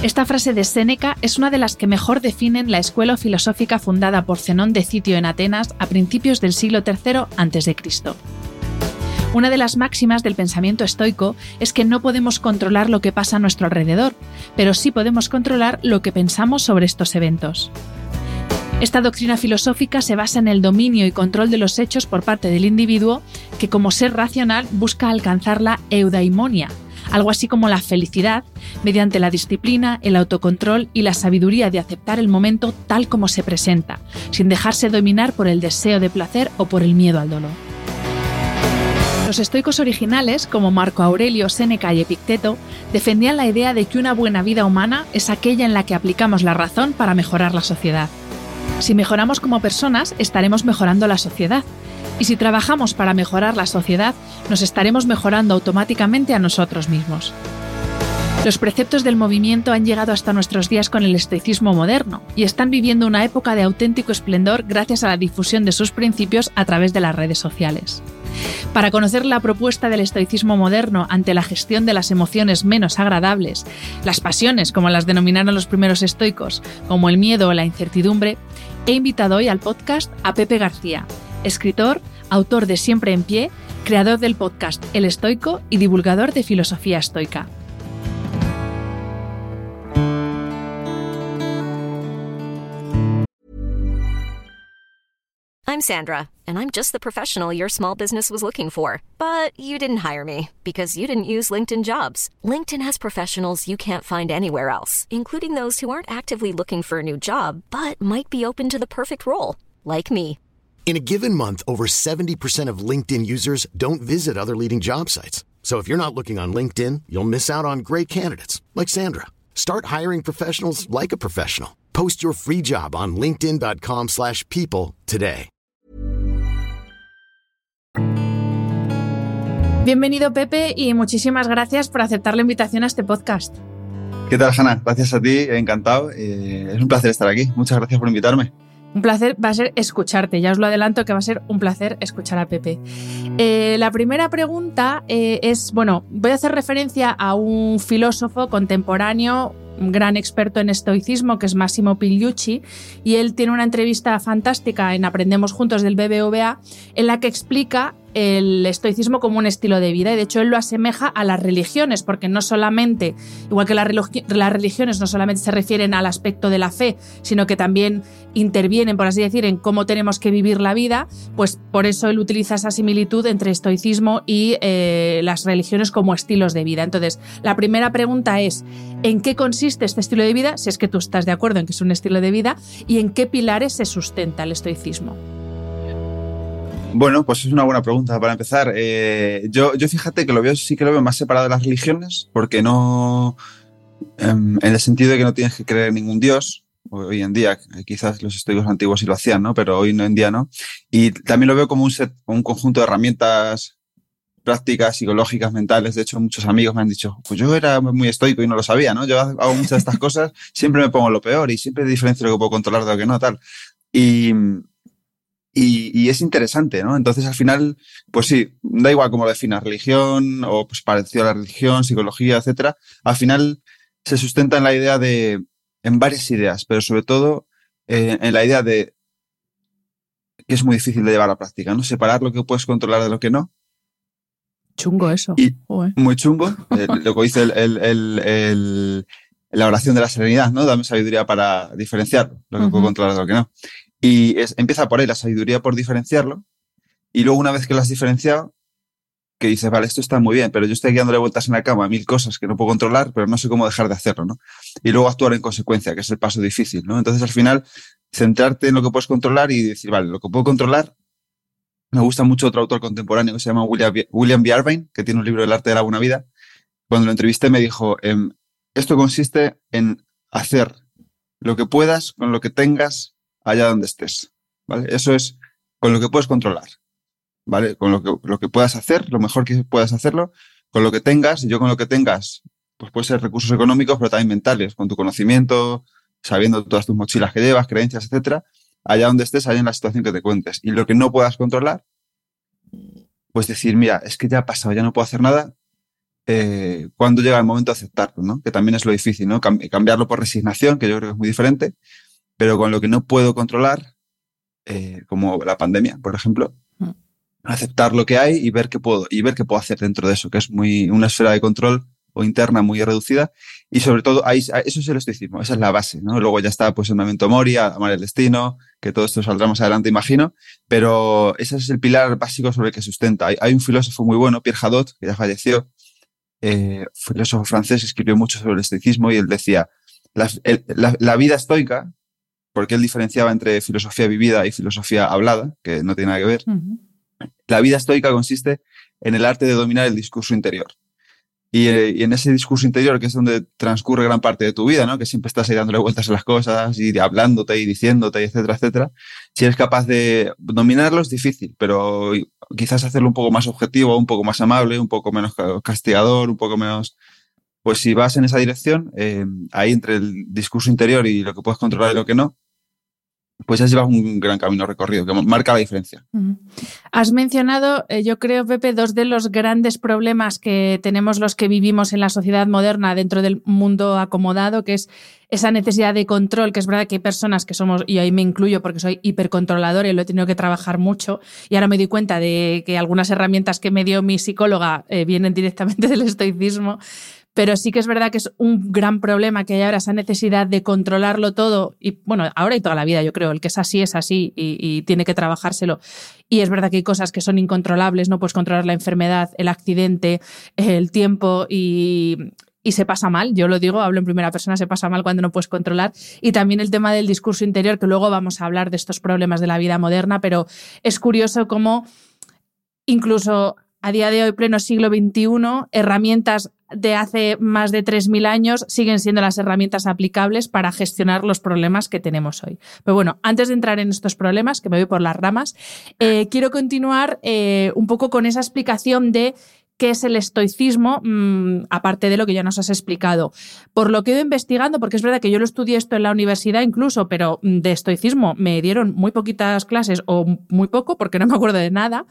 Esta frase de Séneca es una de las que mejor definen la escuela filosófica fundada por Zenón de Citio en Atenas a principios del siglo III a.C. Una de las máximas del pensamiento estoico es que no podemos controlar lo que pasa a nuestro alrededor, pero sí podemos controlar lo que pensamos sobre estos eventos. Esta doctrina filosófica se basa en el dominio y control de los hechos por parte del individuo que como ser racional busca alcanzar la eudaimonia, algo así como la felicidad, mediante la disciplina, el autocontrol y la sabiduría de aceptar el momento tal como se presenta, sin dejarse dominar por el deseo de placer o por el miedo al dolor. Los estoicos originales, como Marco Aurelio, Séneca y Epicteto, defendían la idea de que una buena vida humana es aquella en la que aplicamos la razón para mejorar la sociedad. Si mejoramos como personas, estaremos mejorando la sociedad, y si trabajamos para mejorar la sociedad, nos estaremos mejorando automáticamente a nosotros mismos. Los preceptos del movimiento han llegado hasta nuestros días con el estoicismo moderno y están viviendo una época de auténtico esplendor gracias a la difusión de sus principios a través de las redes sociales. Para conocer la propuesta del estoicismo moderno ante la gestión de las emociones menos agradables, las pasiones como las denominaron los primeros estoicos, como el miedo o la incertidumbre, he invitado hoy al podcast a Pepe García, escritor, autor de Siempre en Pie, creador del podcast El Estoico y divulgador de filosofía estoica. I'm Sandra, and I'm just the professional your small business was looking for. But you didn't hire me because you didn't use LinkedIn jobs. LinkedIn has professionals you can't find anywhere else, including those who aren't actively looking for a new job but might be open to the perfect role, like me. In a given month, over 70% of LinkedIn users don't visit other leading job sites. So if you're not looking on LinkedIn, you'll miss out on great candidates like Sandra. Start hiring professionals like a professional. Post your free job on linkedin.com/people today. Bienvenido Pepe y muchísimas gracias por aceptar la invitación a este podcast. ¿Qué tal, Hanna? Gracias a ti, encantado. Eh, es un placer estar aquí. Muchas gracias por invitarme. Un placer va a ser escucharte, ya os lo adelanto que va a ser un placer escuchar a Pepe. Eh, la primera pregunta eh, es, bueno, voy a hacer referencia a un filósofo contemporáneo, un gran experto en estoicismo, que es Massimo Pigliucci, y él tiene una entrevista fantástica en Aprendemos Juntos del BBVA, en la que explica el estoicismo como un estilo de vida y de hecho él lo asemeja a las religiones porque no solamente, igual que las religiones no solamente se refieren al aspecto de la fe, sino que también intervienen, por así decir, en cómo tenemos que vivir la vida, pues por eso él utiliza esa similitud entre estoicismo y eh, las religiones como estilos de vida. Entonces, la primera pregunta es, ¿en qué consiste este estilo de vida? Si es que tú estás de acuerdo en que es un estilo de vida, y en qué pilares se sustenta el estoicismo. Bueno, pues es una buena pregunta para empezar. Eh, yo, yo fíjate que lo veo, sí que lo veo más separado de las religiones, porque no. Em, en el sentido de que no tienes que creer en ningún dios. Hoy en día, quizás los estudios antiguos sí lo hacían, ¿no? Pero hoy en día no. Y también lo veo como un conjunto de herramientas prácticas psicológicas, mentales. De hecho, muchos amigos me han dicho, pues yo era muy estoico y no lo sabía, ¿no? Yo hago muchas de estas cosas, siempre me pongo lo peor y siempre diferencio lo que puedo controlar de lo que no, tal. Y, y, es interesante, ¿no? Entonces, al final, pues sí, da igual cómo lo definas, religión o pues parecido a la religión, psicología, etcétera. Al final se sustenta en la idea de, en varias ideas, pero sobre todo eh, en la idea de que es muy difícil de llevar a práctica, ¿no? Separar lo que puedes controlar de lo que no Chungo eso. muy chungo. Eh, lo que dice el, la oración de la serenidad, ¿no? Dame sabiduría para diferenciar lo que puedo controlar de lo que no. Y empieza por ahí la sabiduría por diferenciarlo. Y luego, una vez que lo has diferenciado, que dices, vale, esto está muy bien, pero yo estoy dándole vueltas en la cama a mil cosas que no puedo controlar, pero no sé cómo dejar de hacerlo, ¿no? Y luego actuar en consecuencia, que es el paso difícil, ¿no? Entonces, al final, centrarte en lo que puedes controlar y decir, vale, lo que puedo controlar, me gusta mucho otro autor contemporáneo que se llama William, William B. Irvine, que tiene un libro del arte de la buena vida. Cuando lo entrevisté me dijo, em, esto consiste en hacer lo que puedas con lo que tengas allá donde estés. Eso es con lo que puedes controlar. ¿vale? Con lo que, lo que puedas hacer, lo mejor que puedas hacerlo, con lo que tengas, y yo con lo que tengas, pues puede ser recursos económicos, pero también mentales, con tu conocimiento, sabiendo todas tus mochilas que llevas, creencias, etcétera, allá donde estés, allá en la situación que te cuentes. Y lo que no puedas controlar, pues decir, mira, es que ya ha pasado, ya no puedo hacer nada, eh, cuando llega el momento de aceptarlo, ¿no? Que también es lo difícil, ¿no? cambiarlo por resignación, que yo creo que es muy diferente, pero con lo que no puedo controlar, eh, como la pandemia, por ejemplo, mm. aceptar lo que hay y ver qué puedo, y ver qué puedo hacer dentro de eso, que es muy una esfera de control o interna muy reducida. Y sobre todo, ahí, eso es el estoicismo, esa es la base, ¿no? Luego ya está, pues, el momento Moria, amar el destino, que todo esto saldrá más adelante, imagino, pero ese es el pilar básico sobre el que sustenta. Hay, un filósofo muy bueno, Pierre Hadot, que ya falleció, eh, filósofo francés, escribió mucho sobre el estoicismo y él decía, la, vida estoica, porque él diferenciaba entre filosofía vivida y filosofía hablada, que no tiene nada que ver, la vida estoica consiste en el arte de dominar el discurso interior. Eh, y, en ese discurso interior, que es donde transcurre gran parte de tu vida, ¿no? Que siempre estás ahí dándole vueltas a las cosas y hablándote y diciéndote, etcétera, etcétera. Si eres capaz de dominarlo es difícil, pero quizás hacerlo un poco más objetivo, un poco más amable, un poco menos castigador, un poco menos... Pues si vas en esa dirección, eh, ahí entre el discurso interior y lo que puedes controlar y lo que no, pues ya llevas un gran camino recorrido, que marca la diferencia. Has mencionado, eh, yo creo, Pepe, dos de los grandes problemas que tenemos los que vivimos en la sociedad moderna dentro del mundo acomodado, que es esa necesidad de control, que es verdad que hay personas que somos, y ahí me incluyo porque soy hipercontrolador y lo he tenido que trabajar mucho, y ahora me doy cuenta de que algunas herramientas que me dio mi psicóloga eh, vienen directamente del estoicismo, pero sí que es verdad que es un gran problema que hay ahora esa necesidad de controlarlo todo y bueno, ahora y toda la vida yo creo, el que es así es así y, tiene que trabajárselo. Y es verdad que hay cosas que son incontrolables, no puedes controlar la enfermedad, el accidente, el tiempo y, y se pasa mal, yo lo digo, hablo en primera persona, se pasa mal cuando no puedes controlar. Y también el tema del discurso interior, que luego vamos a hablar de estos problemas de la vida moderna, pero es curioso cómo incluso a día de hoy, pleno siglo XXI, herramientas de hace más de 3.000 años siguen siendo las herramientas aplicables para gestionar los problemas que tenemos hoy. Pero bueno, antes de entrar en estos problemas, que me voy por las ramas, eh, quiero continuar eh, un poco con esa explicación de qué es el estoicismo, mm, aparte de lo que ya nos has explicado. Por lo que he ido investigando, porque es verdad que yo lo estudié esto en la universidad incluso, pero mm, de estoicismo me dieron muy poquitas clases o muy poco, porque no me acuerdo de nada.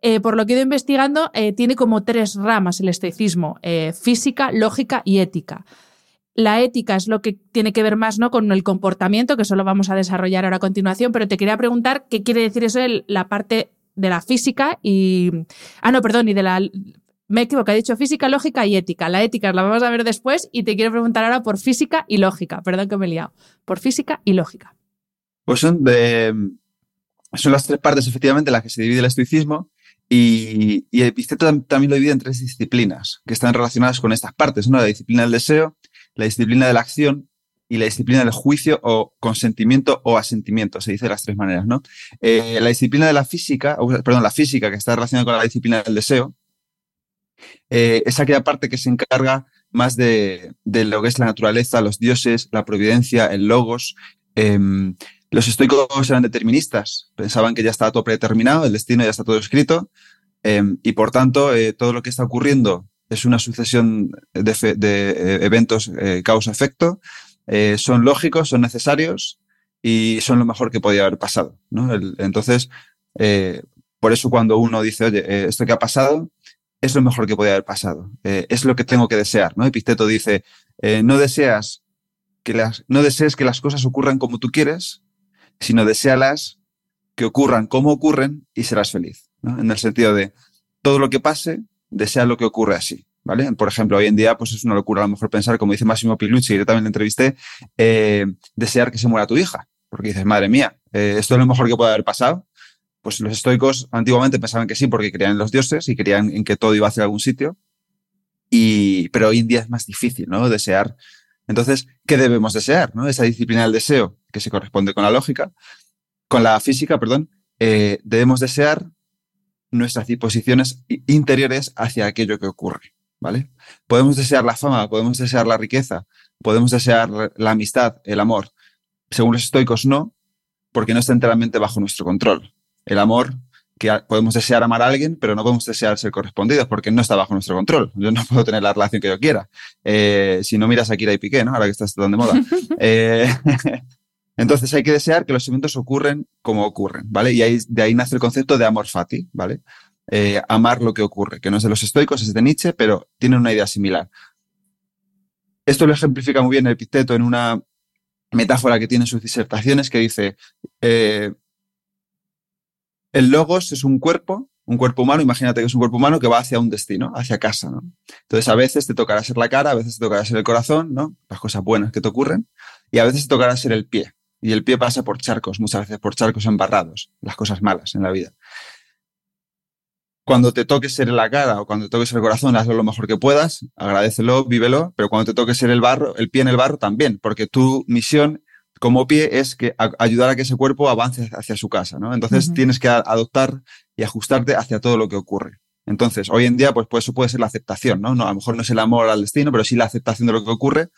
Eh, por lo que he ido investigando, eh, tiene como tres ramas el estoicismo, eh, física, lógica y ética. La ética es lo que tiene que ver más ¿no? con el comportamiento, que eso lo vamos a desarrollar ahora a continuación, pero te quería preguntar qué quiere decir eso de la parte de la física y... Ah, no, perdón, y de la me equivoco, he dicho física, lógica y ética. La ética la vamos a ver después y te quiero preguntar ahora por física y lógica. Perdón que me he liado. Por física y lógica. Pues son, las tres partes, efectivamente, en las que se divide el estoicismo. Y, y el Epicteto también lo divide en tres disciplinas que están relacionadas con estas partes, ¿no? La disciplina del deseo, la disciplina de la acción y la disciplina del juicio o consentimiento o asentimiento, se dice de las tres maneras, ¿no? Eh, la disciplina de la física, perdón, la física que está relacionada con la disciplina del deseo, eh, es aquella parte que se encarga más de, lo que es la naturaleza, los dioses, la providencia, el logos. Em, los estoicos eran deterministas, pensaban que ya estaba todo predeterminado, el destino ya está todo escrito, Em, y por tanto, eh, todo lo que está ocurriendo es una sucesión de, eh, eventos causa-efecto, son lógicos, son necesarios y son lo mejor que podía haber pasado. entonces, por eso cuando uno dice, oye, esto que ha pasado es lo mejor que podía haber pasado, es lo que tengo que desear. ¿no? Episteto dice, no deseas que las, no desees que las cosas ocurran como tú quieres, sino desealas que ocurran como ocurren y serás feliz. En el sentido de todo lo que pase, desea lo que ocurre así. ¿Vale? Por ejemplo, hoy en día, pues es una locura a lo mejor pensar, como dice Máximo Pilucci, yo también le entrevisté, eh, desear que se muera tu hija. Porque dices, madre mía, eh, esto es lo mejor que puede haber pasado. Pues los estoicos antiguamente pensaban que sí, porque creían en los dioses y creían en que todo iba hacia algún sitio. Y, pero hoy en día es más difícil, ¿no? Desear. Entonces, ¿qué debemos desear? ¿no? Esa disciplina del deseo, que se corresponde con la lógica, con la física, perdón, eh, debemos desear nuestras disposiciones interiores hacia aquello que ocurre, ¿vale? Podemos desear la fama, podemos desear la riqueza, podemos desear la amistad, el amor. Según los estoicos, no, porque no está enteramente bajo nuestro control. El amor, que podemos desear amar a alguien, pero no podemos desear ser correspondidos porque no está bajo nuestro control. Yo no puedo tener la relación que yo quiera. Eh, si no miras a Kira y Piqué, ¿no? Ahora que estás tan de moda. Eh, Entonces hay que desear que los eventos ocurren como ocurren, ¿vale? Y ahí, de ahí nace el concepto de amor fati, ¿vale? Eh, amar lo que ocurre, que no es de los estoicos, es de Nietzsche, pero tiene una idea similar. Esto lo ejemplifica muy bien el Epicteto en una metáfora que tiene en sus disertaciones que dice, eh, el logos es un cuerpo, un cuerpo humano, imagínate que es un cuerpo humano que va hacia un destino, hacia casa, ¿no? Entonces a veces te tocará ser la cara, a veces te tocará ser el corazón, ¿no? Las cosas buenas que te ocurren, y a veces te tocará ser el pie, y el pie pasa por charcos, muchas veces por charcos embarrados, las cosas malas en la vida. Cuando te toque ser la cara o cuando te toque ser el corazón, hazlo lo mejor que puedas, agradecelo, vívelo, pero cuando te toque ser el barro, el pie en el barro también, porque tu misión como pie es que ayudar a que ese cuerpo avance hacia su casa, ¿no? Entonces tienes que adoptar y ajustarte hacia todo lo que ocurre. Entonces, hoy en día, pues, pues, eso puede ser la aceptación, ¿no? ¿no? A lo mejor no es el amor al destino, pero sí la aceptación de lo que ocurre.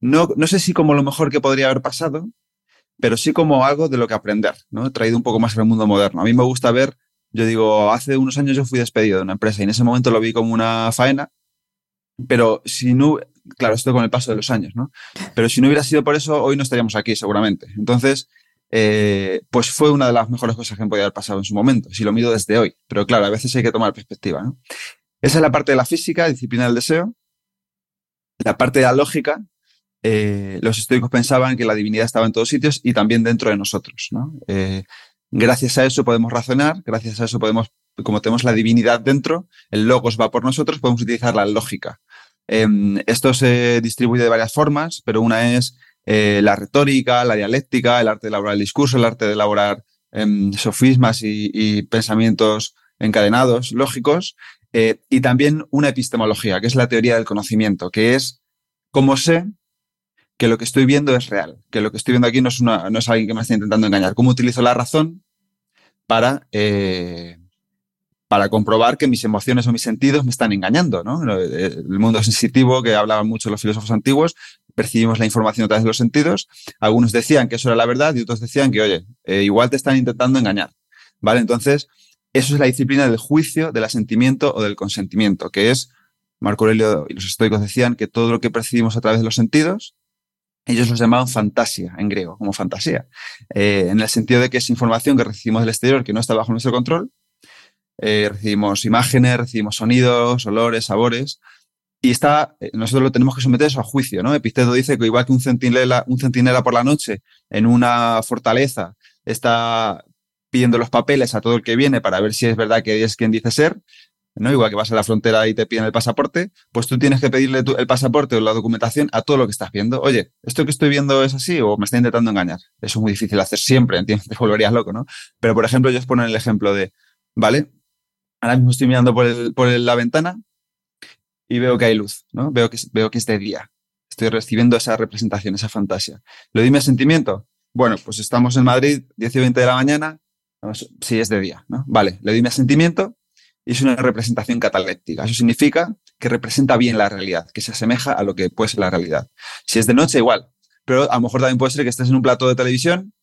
No, no sé si como lo mejor que podría haber pasado, pero sí como algo de lo que aprender, ¿no? Traído un poco más al mundo moderno. A mí me gusta ver, yo digo, hace unos años yo fui despedido de una empresa y en ese momento lo vi como una faena, pero si no, claro, esto con el paso de los años, ¿no? Pero si no hubiera sido por eso, hoy no estaríamos aquí seguramente. Entonces, eh, pues fue una de las mejores cosas que me podía haber pasado en su momento, si lo mido desde hoy. Pero claro, a veces hay que tomar perspectiva, ¿no? Esa es la parte de la física, disciplina del deseo. La parte de la lógica, eh, los estoicos pensaban que la divinidad estaba en todos sitios y también dentro de nosotros. Eh, gracias a eso podemos razonar, gracias a eso podemos, como tenemos la divinidad dentro, el logos va por nosotros, podemos utilizar la lógica. Em, esto se distribuye de varias formas, pero una es eh, la retórica, la dialéctica, el arte de elaborar el discurso, el arte de elaborar em, sofismas y, pensamientos encadenados, lógicos, y también una epistemología, que es la teoría del conocimiento, que es cómo sé que lo que estoy viendo es real, que lo que estoy viendo aquí no es, una, no es alguien que me está intentando engañar. ¿Cómo utilizo la razón para, eh, para comprobar que mis emociones o mis sentidos me están engañando? ¿no? El mundo sensitivo, que hablaban mucho los filósofos antiguos, percibimos la información a través de los sentidos. Algunos decían que eso era la verdad y otros decían que, oye, eh, igual te están intentando engañar. ¿Vale? Entonces, eso es la disciplina del juicio, del asentimiento o del consentimiento, que es, Marco Aurelio y los estoicos decían que todo lo que percibimos a través de los sentidos ellos los llamaban fantasia en griego, como fantasía, eh, en el sentido de que es información que recibimos del exterior que no está bajo nuestro control. Eh, recibimos imágenes, recibimos sonidos, olores, sabores, y está, eh, nosotros lo tenemos que someter eso a juicio, ¿no? Epicteto dice que igual que un centinela, un centinela por la noche en una fortaleza está pidiendo los papeles a todo el que viene para ver si es verdad que es quien dice ser, ¿no? Igual que vas a la frontera y te piden el pasaporte, pues tú tienes que pedirle el pasaporte o la documentación a todo lo que estás viendo. Oye, ¿esto que estoy viendo es así o me está intentando engañar? Eso es muy difícil hacer siempre, ¿entiendes? Te volverías loco, ¿no? Pero, por ejemplo, ellos ponen el ejemplo de, ¿vale? Ahora mismo estoy mirando por, por la ventana y veo que hay luz, ¿no? Veo que, veo que es de día. Estoy recibiendo esa representación, esa fantasía. ¿Lo dime sentimiento? Bueno, pues estamos en Madrid, 10 y 20 de la mañana. Sí, es de día, ¿no? Vale, le mi sentimiento y es una representación cataléptica. Eso significa que representa bien la realidad, que se asemeja a lo que puede ser la realidad. Si es de noche, igual. Pero a lo mejor también puede ser que estés en un plato de televisión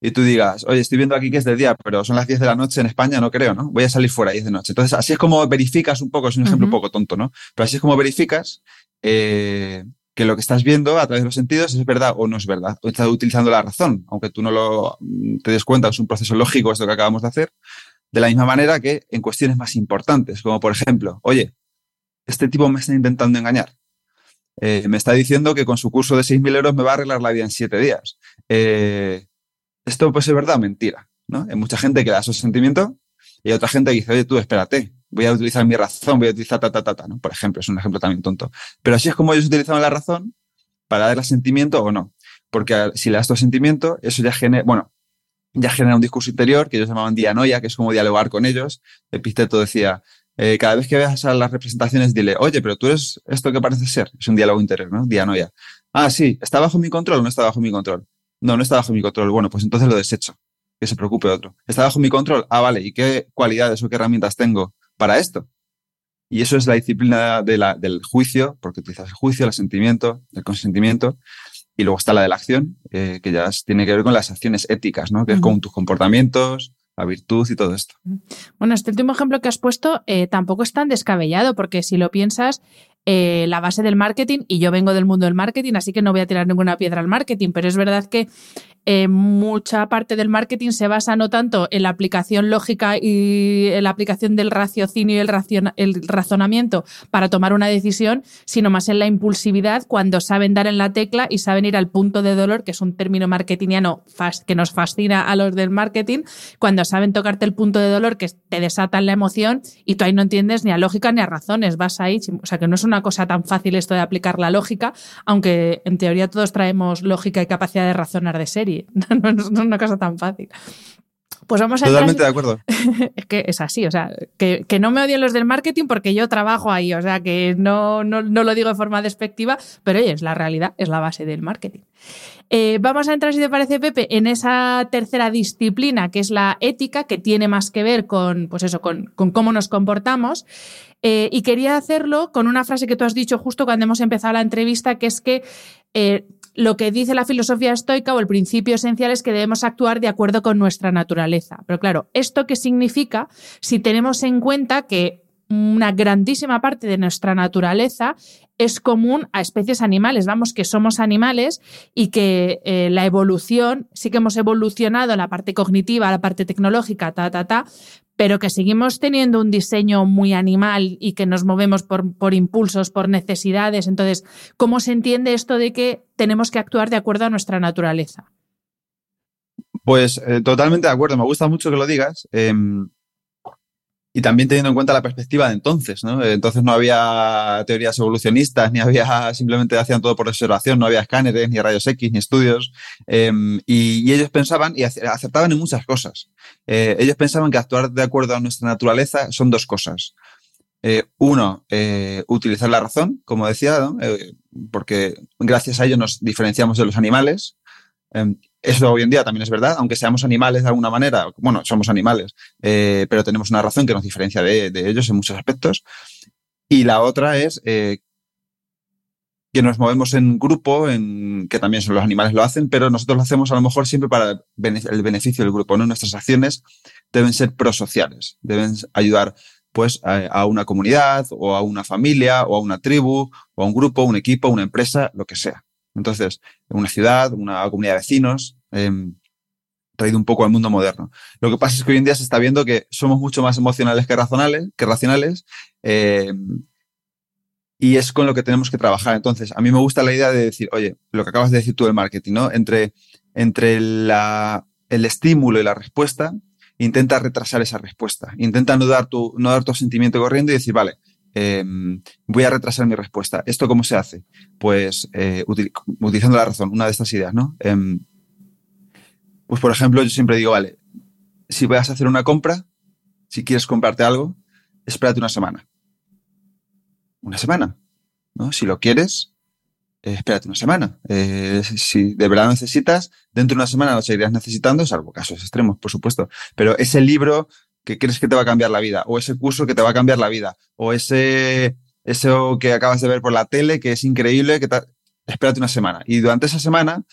y tú digas, oye, estoy viendo aquí que es de día, pero son las 10 de la noche en España, no creo, ¿no? Voy a salir fuera 10 de noche. Entonces, así es como verificas un poco, es un ejemplo un poco tonto, ¿no? Pero así es como verificas eh, que lo que estás viendo a través de los sentidos es verdad o no es verdad. O estás utilizando la razón, aunque tú no lo mm, te des cuenta, es un proceso lógico esto que acabamos de hacer. De la misma manera que en cuestiones más importantes, como por ejemplo, oye, este tipo me está intentando engañar. Eh, me está diciendo que con su curso de 6.000 euros me va a arreglar la vida en 7 días. Eh, esto puede ser verdad o mentira. ¿no? Hay mucha gente que da esos sentimientos y hay otra gente que dice, oye, tú espérate, voy a utilizar mi razón, voy a utilizar ta, ta, ta, ta, ¿no? Por ejemplo, es un ejemplo también tonto. Pero así es como ellos utilizaban la razón para darle sentimiento o no. Porque si le das tu sentimiento, eso ya genera, bueno, ya genera un discurso interior que ellos llamaban dianoia, que es como dialogar con ellos. Epicteto decía, eh, cada vez que veas a las representaciones, dile, oye, pero tú eres esto que parece ser. Es un diálogo interior, ¿no? Dianoia. Ah, sí, ¿está bajo mi control o no está bajo mi control? No, no está bajo mi control. Bueno, pues entonces lo desecho. Que se preocupe otro. ¿Está bajo mi control? Ah, vale. ¿Y qué cualidades o qué herramientas tengo para esto? Y eso es la disciplina de la, del juicio, porque utilizas el juicio, el sentimiento, el consentimiento. Y luego está la de la acción, eh, que ya tiene que ver con las acciones éticas, ¿no? Que es con tus comportamientos, la virtud y todo esto. Bueno, este último ejemplo que has puesto eh, tampoco es tan descabellado, porque si lo piensas, eh, la base del marketing, y yo vengo del mundo del marketing, así que no voy a tirar ninguna piedra al marketing, pero es verdad que eh, mucha parte del marketing se basa no tanto en la aplicación lógica y en la aplicación del raciocinio y el, el razonamiento para tomar una decisión, sino más en la impulsividad cuando saben dar en la tecla y saben ir al punto de dolor, que es un término marketingiano que nos fascina a los del marketing, cuando saben tocarte el punto de dolor que te desatan la emoción y tú ahí no entiendes ni a lógica ni a razones, vas ahí, o sea que no es una cosa tan fácil esto de aplicar la lógica, aunque en teoría todos traemos lógica y capacidad de razonar de serie. No, es una cosa tan fácil. Pues vamos a Totalmente de acuerdo. es que es así, o sea, que, no me odien los del marketing porque yo trabajo ahí, o sea, que no, no, lo digo de forma despectiva, pero oye, es la realidad, es la base del marketing. Eh, vamos a entrar, si te parece, Pepe, en esa tercera disciplina que es la ética, que tiene más que ver con, pues eso, con, cómo nos comportamos. Eh, y quería hacerlo con una frase que tú has dicho justo cuando hemos empezado la entrevista, que es que eh, lo que dice la filosofía estoica o el principio esencial es que debemos actuar de acuerdo con nuestra naturaleza. Pero claro, ¿esto qué significa si tenemos en cuenta que una grandísima parte de nuestra naturaleza es común a especies animales. Vamos, que somos animales y que eh, la evolución, sí que hemos evolucionado la parte cognitiva, la parte tecnológica, ta, ta, ta, pero que seguimos teniendo un diseño muy animal y que nos movemos por, por, impulsos, por necesidades. Entonces, ¿cómo se entiende esto de que tenemos que actuar de acuerdo a nuestra naturaleza? Pues eh, totalmente de acuerdo, me gusta mucho que lo digas. Em, y también teniendo en cuenta la perspectiva de entonces, ¿no? Entonces no había teorías evolucionistas, ni había, simplemente hacían todo por observación, no había escáneres, ni rayos X, ni estudios. Em, y, ellos pensaban y acertaban en muchas cosas. Eh, ellos pensaban que actuar de acuerdo a nuestra naturaleza son dos cosas. Eh, uno, eh, utilizar la razón, como decía, porque gracias a ello nos diferenciamos de los animales. Eso hoy en día también es verdad, aunque seamos animales de alguna manera, bueno, somos animales, eh, pero tenemos una razón que nos diferencia de, ellos en muchos aspectos. Y la otra es eh, que nos movemos en grupo, en, que también los animales lo hacen, pero nosotros lo hacemos a lo mejor siempre para el beneficio del grupo. ¿no? Nuestras acciones deben ser prosociales, deben ayudar pues a, una comunidad o a una familia o a una tribu o a un grupo, un equipo, una empresa, lo que sea. Entonces, una ciudad, una comunidad de vecinos, em, traído un poco al mundo moderno. Lo que pasa es que hoy en día se está viendo que somos mucho más emocionales que racionales, que racionales em, y es con lo que tenemos que trabajar. Entonces, a mí me gusta la idea de decir, oye, lo que acabas de decir tú del marketing, ¿no? Entre, entre la, el estímulo y la respuesta, intenta retrasar esa respuesta. Intenta no dar tu, no dar tu sentimiento corriendo y decir, vale, Em, voy a retrasar mi respuesta. ¿Esto cómo se hace? Pues eh, utilizando la razón, una de estas ideas, ¿no? Em, pues por ejemplo, yo siempre digo, vale, si vas a hacer una compra, si quieres comprarte algo, espérate una semana. Una semana, ¿no? Si lo quieres, eh, espérate una semana. Eh, si de verdad necesitas, dentro de una semana lo seguirías necesitando, salvo casos extremos, por supuesto. Pero ese libro que crees que te va a cambiar la vida, o ese curso que te va a cambiar la vida, o ese eso que acabas de ver por la tele que es increíble, que espérate una semana. Y durante esa semana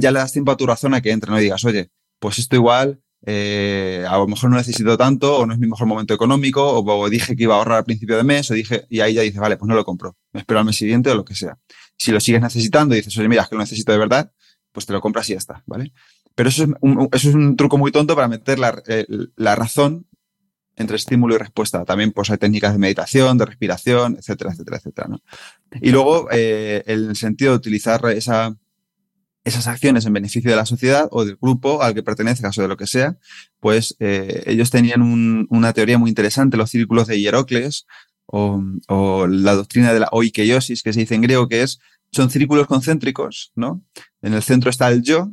ya le das tiempo a tu razón a que entre, no digas, oye, pues esto igual eh, a lo mejor no necesito tanto, o no es mi mejor momento económico, o, dije que iba a ahorrar al principio de mes, o dije, y ahí ya dices, vale, pues no lo compro, me espero al mes siguiente o lo que sea. Si lo sigues necesitando y dices, oye, mira, es que lo necesito de verdad, pues te lo compras y ya está, ¿vale? Pero eso es un, eso es un truco muy tonto para meter la, eh, la razón entre estímulo y respuesta. También pues hay técnicas de meditación, de respiración, etcétera, etcétera, etcétera. ¿no? Y luego, eh, el sentido de utilizar esa, esas acciones en beneficio de la sociedad o del grupo al que pertenezcas o de lo que sea, pues eh, ellos tenían una teoría muy interesante, los círculos de Hierocles o, o, la doctrina de la oikeiosis, que se dice en griego, que es, son círculos concéntricos, ¿no? En el centro está el yo,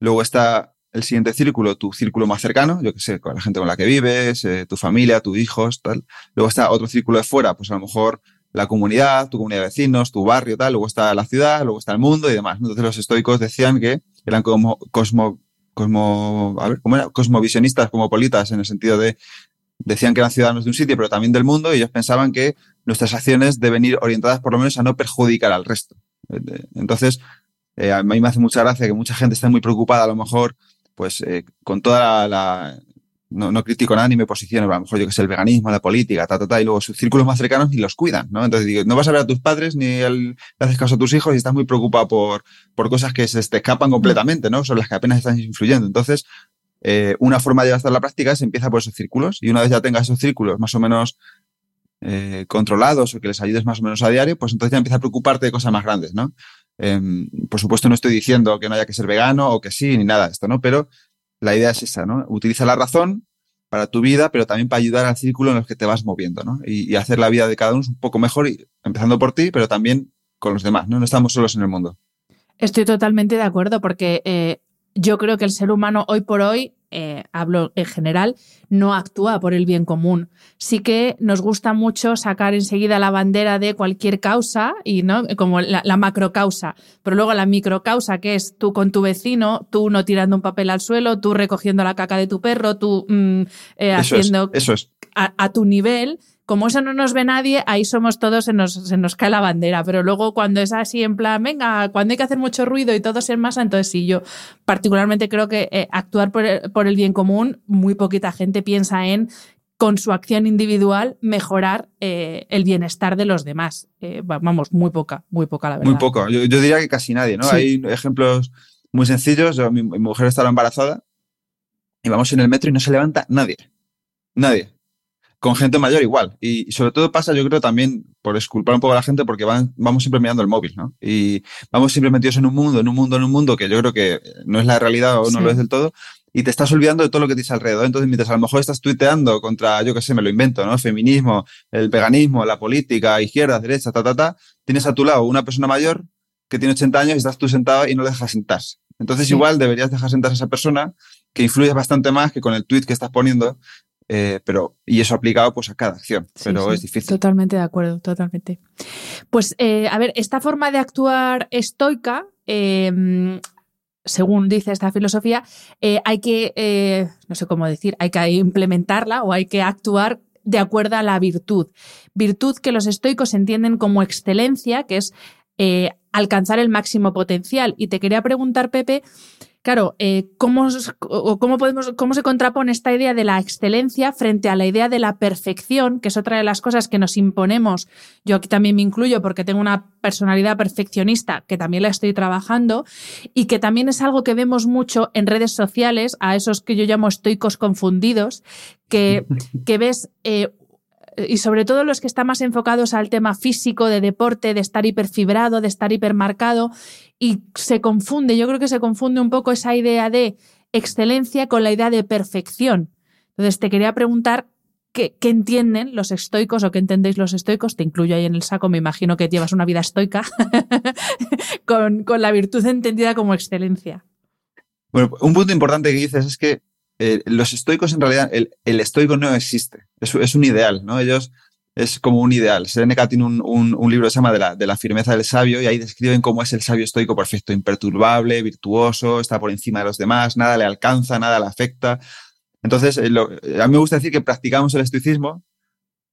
luego está el siguiente círculo, tu círculo más cercano, yo que sé, con la gente con la que vives, eh, tu familia, tus hijos, tal. Luego está otro círculo de fuera, pues a lo mejor la comunidad, tu comunidad de vecinos, tu barrio, tal. Luego está la ciudad, luego está el mundo y demás. Entonces los estoicos decían que eran como cosmo, cosmo, a ver, ¿cómo era? Cosmovisionistas, cosmopolitas, en el sentido de, decían que eran ciudadanos de un sitio, pero también del mundo, y ellos pensaban que nuestras acciones deben ir orientadas por lo menos a no perjudicar al resto. Entonces, eh, a mí me hace mucha gracia que mucha gente esté muy preocupada a lo mejor pues eh, con toda la, no, no, critico nada ni me posiciono, a lo mejor yo que sé, el veganismo, la política, ta, ta, ta, y luego sus círculos más cercanos ni los cuidan, ¿no? Entonces no vas a ver a tus padres ni le haces caso a tus hijos y estás muy preocupado por, por cosas que se te escapan completamente, ¿no? Son las que apenas están influyendo. Entonces, eh, una forma de a la práctica es empieza por esos círculos y una vez ya tengas esos círculos más o menos eh, controlados o que les ayudes más o menos a diario, pues entonces ya empieza a preocuparte de cosas más grandes, ¿no? Em, por supuesto, no estoy diciendo que no haya que ser vegano o que sí, ni nada de esto, ¿no? Pero la idea es esa, ¿no? Utiliza la razón para tu vida, pero también para ayudar al círculo en el que te vas moviendo, ¿no? Y, hacer la vida de cada uno un poco mejor, y, empezando por ti, pero también con los demás, ¿no? No estamos solos en el mundo. Estoy totalmente de acuerdo porque eh, yo creo que el ser humano hoy por hoy eh, hablo en general, no actúa por el bien común. Sí que nos gusta mucho sacar enseguida la bandera de cualquier causa y no como la, la macrocausa, pero luego la microcausa que es tú con tu vecino, tú no tirando un papel al suelo, tú recogiendo la caca de tu perro, tú mm, eh, haciendo eso es. a tu nivel como eso no nos ve nadie, ahí somos todos, se nos, se nos cae la bandera. Pero luego cuando es así, en plan, venga, cuando hay que hacer mucho ruido y todo en masa, entonces sí, yo particularmente creo que eh, actuar por el, por el bien común, muy poquita gente piensa en con su acción individual mejorar eh, el bienestar de los demás. Eh, vamos, muy poca, muy poca la verdad. Muy poco. Yo, yo diría que casi nadie, ¿no? Hay ejemplos muy sencillos. mi, mi, mujer estaba embarazada y vamos en el metro y no se levanta nadie. Nadie con gente mayor igual. Y sobre todo pasa, yo creo, también por esculpar un poco a la gente porque van, vamos siempre mirando el móvil, ¿no? Y vamos siempre metidos en un mundo, en un mundo, en un mundo que yo creo que no es la realidad o no lo es del todo. Y te estás olvidando de todo lo que tienes alrededor. Entonces, mientras a lo mejor estás tuiteando contra, yo qué sé, me lo invento, ¿no? Feminismo, el veganismo, la política, izquierda, derecha, ta, ta, ta, tienes a tu lado una persona mayor que tiene 80 años y estás tú sentado y no le dejas sentarse. Entonces, igual deberías dejar sentarse a esa persona que influye bastante más que con el tweet que estás poniendo eh, pero, y eso aplicado pues a cada acción, pero es difícil. Totalmente de acuerdo, totalmente. Pues, eh, a ver, esta forma de actuar estoica, eh, según dice esta filosofía, eh, hay que, no sé cómo decir, hay que implementarla o hay que actuar de acuerdo a la virtud. Virtud que los estoicos entienden como excelencia, que es alcanzar el máximo potencial. Y te quería preguntar, Pepe, Claro, eh, ¿cómo, cómo, podemos, ¿cómo se contrapone esta idea de la excelencia frente a la idea de la perfección, que es otra de las cosas que nos imponemos? Yo aquí también me incluyo porque tengo una personalidad perfeccionista que también la estoy trabajando y que también es algo que vemos mucho en redes sociales, a esos que yo llamo estoicos confundidos, que, que ves eh, y sobre todo los que están más enfocados al tema físico, de deporte, de estar hiperfibrado, de estar hipermarcado, y se confunde, yo creo que se confunde un poco esa idea de excelencia con la idea de perfección. Entonces te quería preguntar qué, qué entienden los estoicos o qué entendéis los estoicos, te incluyo ahí en el saco, me imagino que llevas una vida estoica, con, con la virtud entendida como excelencia. Bueno, un punto importante que dices es que eh, los estoicos en realidad, el, el estoico no existe, es, es, un ideal, ¿no? Ellos es como un ideal. Seneca tiene un, un, libro que se llama de la, de la firmeza del sabio y ahí describen cómo es el sabio estoico perfecto, imperturbable, virtuoso, está por encima de los demás, nada le alcanza, nada le afecta. Entonces, eh, lo, a mí me gusta decir que practicamos el estoicismo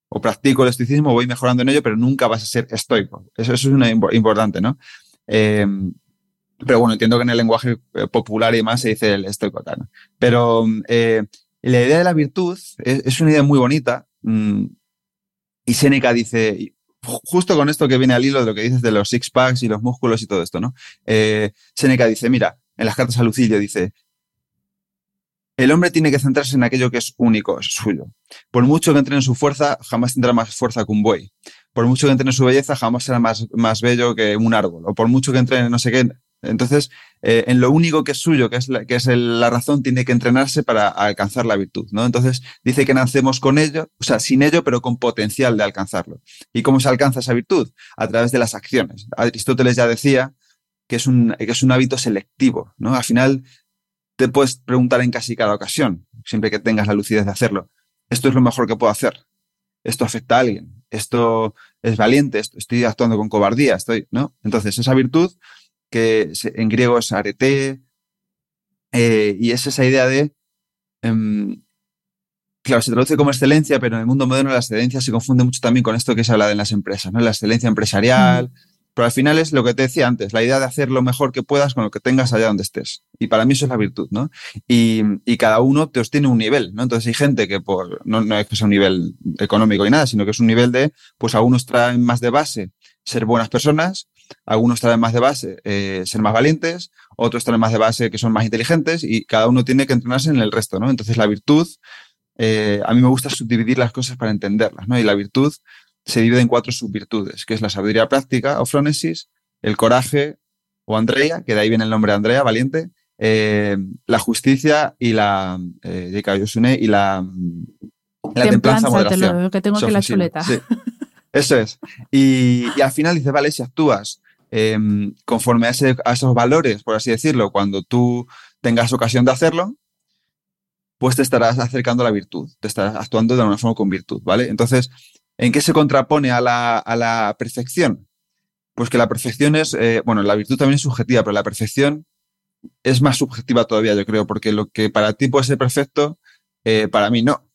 o practico el estoicismo, voy mejorando en ello, pero nunca vas a ser estoico. Eso, eso es una importante, ¿no? Eh, Pero bueno, entiendo que en el lenguaje eh, popular y demás se dice el estoico acá. Pero eh, la idea de la virtud es, una idea muy bonita. Mm, y Seneca dice, justo con esto que viene al hilo de lo que dices de los six packs y los músculos y todo esto, ¿no? Eh, Seneca dice, mira, en las cartas a Lucilio dice, el hombre tiene que centrarse en aquello que es único, es suyo. Por mucho que entre en su fuerza, jamás tendrá más fuerza que un buey. Por mucho que entre en su belleza, jamás será más, más bello que un árbol. O por mucho que entre en no sé qué, entonces, eh, en lo único que es suyo, que es, la, la razón, tiene que entrenarse para alcanzar la virtud, ¿no? Entonces, dice que nacemos con ello, o sea, sin ello, pero con potencial de alcanzarlo. ¿Y cómo se alcanza esa virtud? A través de las acciones. Aristóteles ya decía que es un, que es un hábito selectivo, ¿no? Al final, te puedes preguntar en casi cada ocasión, siempre que tengas la lucidez de hacerlo, ¿esto es lo mejor que puedo hacer? ¿Esto afecta a alguien? ¿Esto es valiente? ¿Estoy actuando con cobardía? Estoy, ¿no? Entonces, esa virtud que en griego es arete, eh, y es esa idea de, em, claro, se traduce como excelencia, pero en el mundo moderno la excelencia se confunde mucho también con esto que se habla de en las empresas, ¿no? La excelencia empresarial, pero al final es lo que te decía antes, la idea de hacer lo mejor que puedas con lo que tengas allá donde estés. Y para mí eso es la virtud, ¿no? Y, cada uno te tiene un nivel, ¿no? Entonces hay gente que por, no, no es que sea un nivel económico ni nada, sino que es un nivel de, pues algunos traen más de base ser buenas personas, algunos traen más de base eh, ser más valientes, otros traen más de base que son más inteligentes y cada uno tiene que entrenarse en el resto, ¿no? Entonces la virtud, eh, a mí me gusta subdividir las cosas para entenderlas, ¿no? Y la virtud se divide en cuatro subvirtudes, que es la sabiduría práctica o fronesis, el coraje o Andrea, que de ahí viene el nombre de Andrea, valiente, eh, la justicia y la eh, y la, la templanza, moderación. Lo, que tengo la chuleta. Sí. Eso es. Y, al final dice, vale, si actúas em, conforme a, esos valores, por así decirlo, cuando tú tengas ocasión de hacerlo, pues te estarás acercando a la virtud, te estarás actuando de una forma con virtud, ¿vale? Entonces, ¿en qué se contrapone a la, perfección? Pues que la perfección es, eh, bueno, la virtud también es subjetiva, pero la perfección es más subjetiva todavía, yo creo, porque lo que para ti puede ser perfecto, eh, para mí no.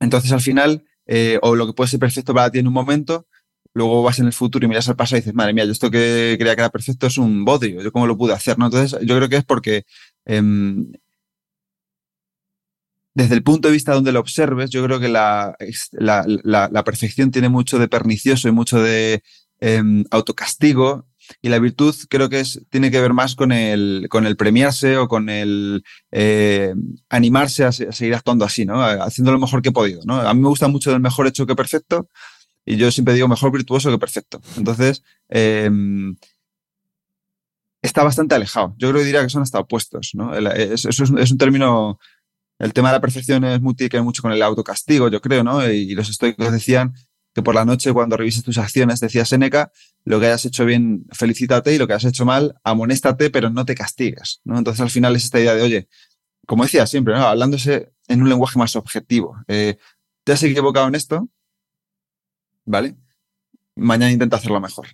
Entonces, al final, eh, o lo que puede ser perfecto para ti en un momento, luego vas en el futuro y miras al pasado y dices, madre mía, yo esto que creía que era perfecto es un bodrio, yo cómo lo pude hacer, ¿no? Entonces, yo creo que es porque em, desde el punto de vista donde lo observes, yo creo que la, la, perfección tiene mucho de pernicioso y mucho de em, autocastigo y la virtud creo que es, tiene que ver más con el, con el premiarse o con el eh, animarse a, seguir actuando así, ¿no? Haciendo lo mejor que he podido, ¿no? A mí me gusta mucho el mejor hecho que perfecto y yo siempre digo mejor virtuoso que perfecto. Entonces, em, está bastante alejado. Yo creo que diría que son hasta opuestos, ¿no? Eso es, un término... El tema de la perfección es muy, tiene mucho con el autocastigo, yo creo, ¿no? Y los estoicos decían que por la noche cuando revises tus acciones, decía Seneca, lo que hayas hecho bien, felicítate y lo que has hecho mal, amonéstate, pero no te castigues. ¿no? Entonces al final es esta idea de, oye, como decía siempre, hablándose en un lenguaje más objetivo. Eh, ¿Te has equivocado en esto? ¿Vale? Mañana intenta hacerlo mejor.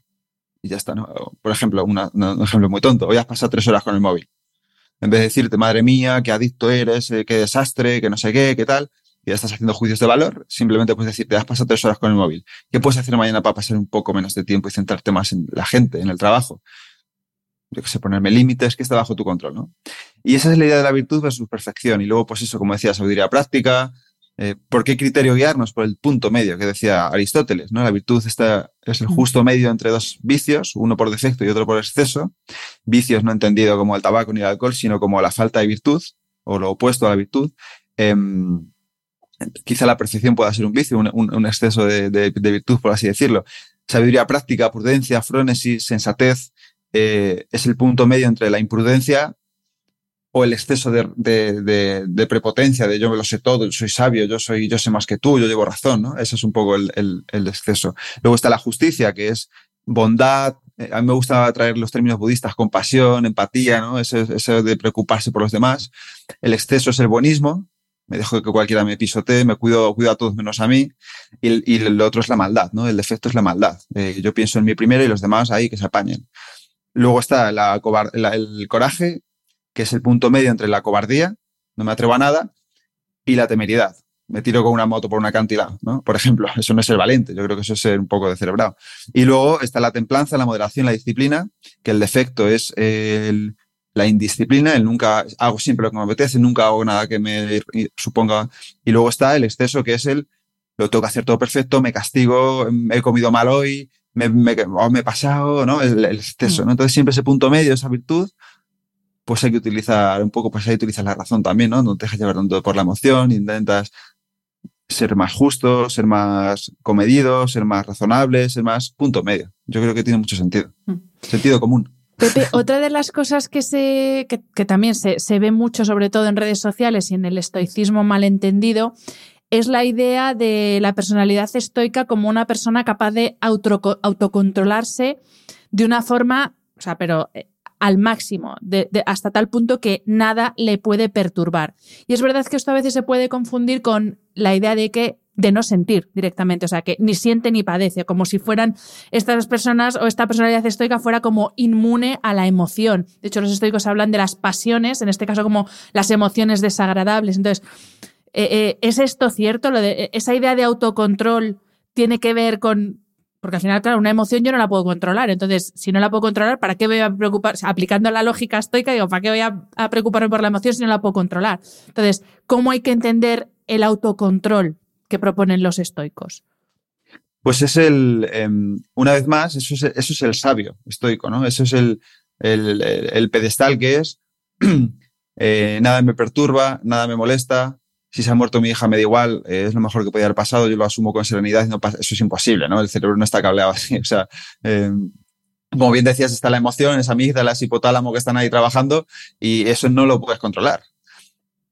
Y ya está, ¿no? Por ejemplo, un ejemplo muy tonto. Hoy has pasado tres horas con el móvil. En vez de decirte, madre mía, qué adicto eres, eh, qué desastre, que no sé qué, qué tal, y ya estás haciendo juicios de valor, simplemente puedes decir, te has pasado tres horas con el móvil. ¿Qué puedes hacer mañana para pasar un poco menos de tiempo y centrarte más en la gente, en el trabajo? Yo que sé, ponerme límites que está bajo tu control, ¿no? Y esa es la idea de la virtud versus perfección. Y luego, pues eso, como decía, sabiduría práctica. Eh, ¿Por qué criterio guiarnos? Por el punto medio que decía Aristóteles, ¿no? La virtud está, es el justo medio entre dos vicios, uno por defecto y otro por exceso. Vicios no entendido como el tabaco ni el alcohol, sino como la falta de virtud o lo opuesto a la virtud. Em, quizá la percepción pueda ser un vicio, un, exceso de, virtud, por así decirlo. Sabiduría práctica, prudencia, frónesis, sensatez, eh, es el punto medio entre la imprudencia o el exceso de, prepotencia, de yo me lo sé todo, yo soy sabio, yo soy, yo sé más que tú, yo llevo razón, ¿no? Ese es un poco el, exceso. Luego está la justicia, que es bondad, eh, a mí me gusta traer los términos budistas, compasión, empatía, ¿no? Eso, de preocuparse por los demás. El exceso es el buenismo, me dejo que cualquiera me pisotee, me cuido, cuido a todos menos a mí, y, y el otro es la maldad, ¿no? El defecto es la maldad. Eh, yo pienso en mí primero y los demás ahí que se apañen. Luego está la, el coraje, que es el punto medio entre la cobardía, no me atrevo a nada, y la temeridad. me tiro con una moto por una acantilado, ¿no? Por ejemplo, eso no es ser valiente, yo creo que eso es ser un poco celebrado. Y luego está la templanza, la moderación, la disciplina, que el defecto es el, la indisciplina, el nunca hago siempre lo que me apetece, nunca hago nada que me suponga. Y luego está el exceso, que es el lo tengo que hacer todo perfecto, me castigo, he comido mal hoy, me, me, me he pasado, ¿no? El, exceso, mm. ¿no? Entonces siempre ese punto medio, esa virtud, pues hay que utilizar un poco, pues ahí utilizas la razón también, ¿no? No te dejas llevar tanto por la emoción, intentas ser más justo, ser más comedido, ser más razonable, ser más punto medio. Yo creo que tiene mucho sentido. Mm. Sentido común. Pepe, otra de las cosas que, se, que, también se, se, ve mucho, sobre todo en redes sociales y en el estoicismo malentendido, es la idea de la personalidad estoica como una persona capaz de autocontrolarse de una forma, o sea, pero eh, al máximo, hasta tal punto que nada le puede perturbar. Y es verdad que esto a veces se puede confundir con la idea de que de no sentir directamente, o sea, que ni siente ni padece, como si fueran estas personas o esta personalidad estoica fuera como inmune a la emoción. De hecho, los estoicos hablan de las pasiones, en este caso como las emociones desagradables. Entonces, eh, eh, ¿es esto cierto? Lo de, esa idea de autocontrol tiene que ver con... Porque al final, claro, una emoción yo no la puedo controlar. Entonces, si no la puedo controlar, ¿para qué voy a preocupar? aplicando la lógica estoica, digo, ¿para qué voy a, a preocuparme por la emoción si no la puedo controlar? Entonces, ¿cómo hay que entender el autocontrol? Que proponen los estoicos? Pues es el, em, una vez más, eso es, eso es, el sabio estoico, ¿no? Eso es el, el, pedestal que es, eh, nada me perturba, nada me molesta, si se ha muerto mi hija me da igual, eh, es lo mejor que podía haber pasado, yo lo asumo con serenidad, no eso es imposible, ¿no? El cerebro no está cableado así, o sea, em, como bien decías, está la emoción, esa amígdala, ese hipotálamo que están ahí trabajando y eso no lo puedes controlar.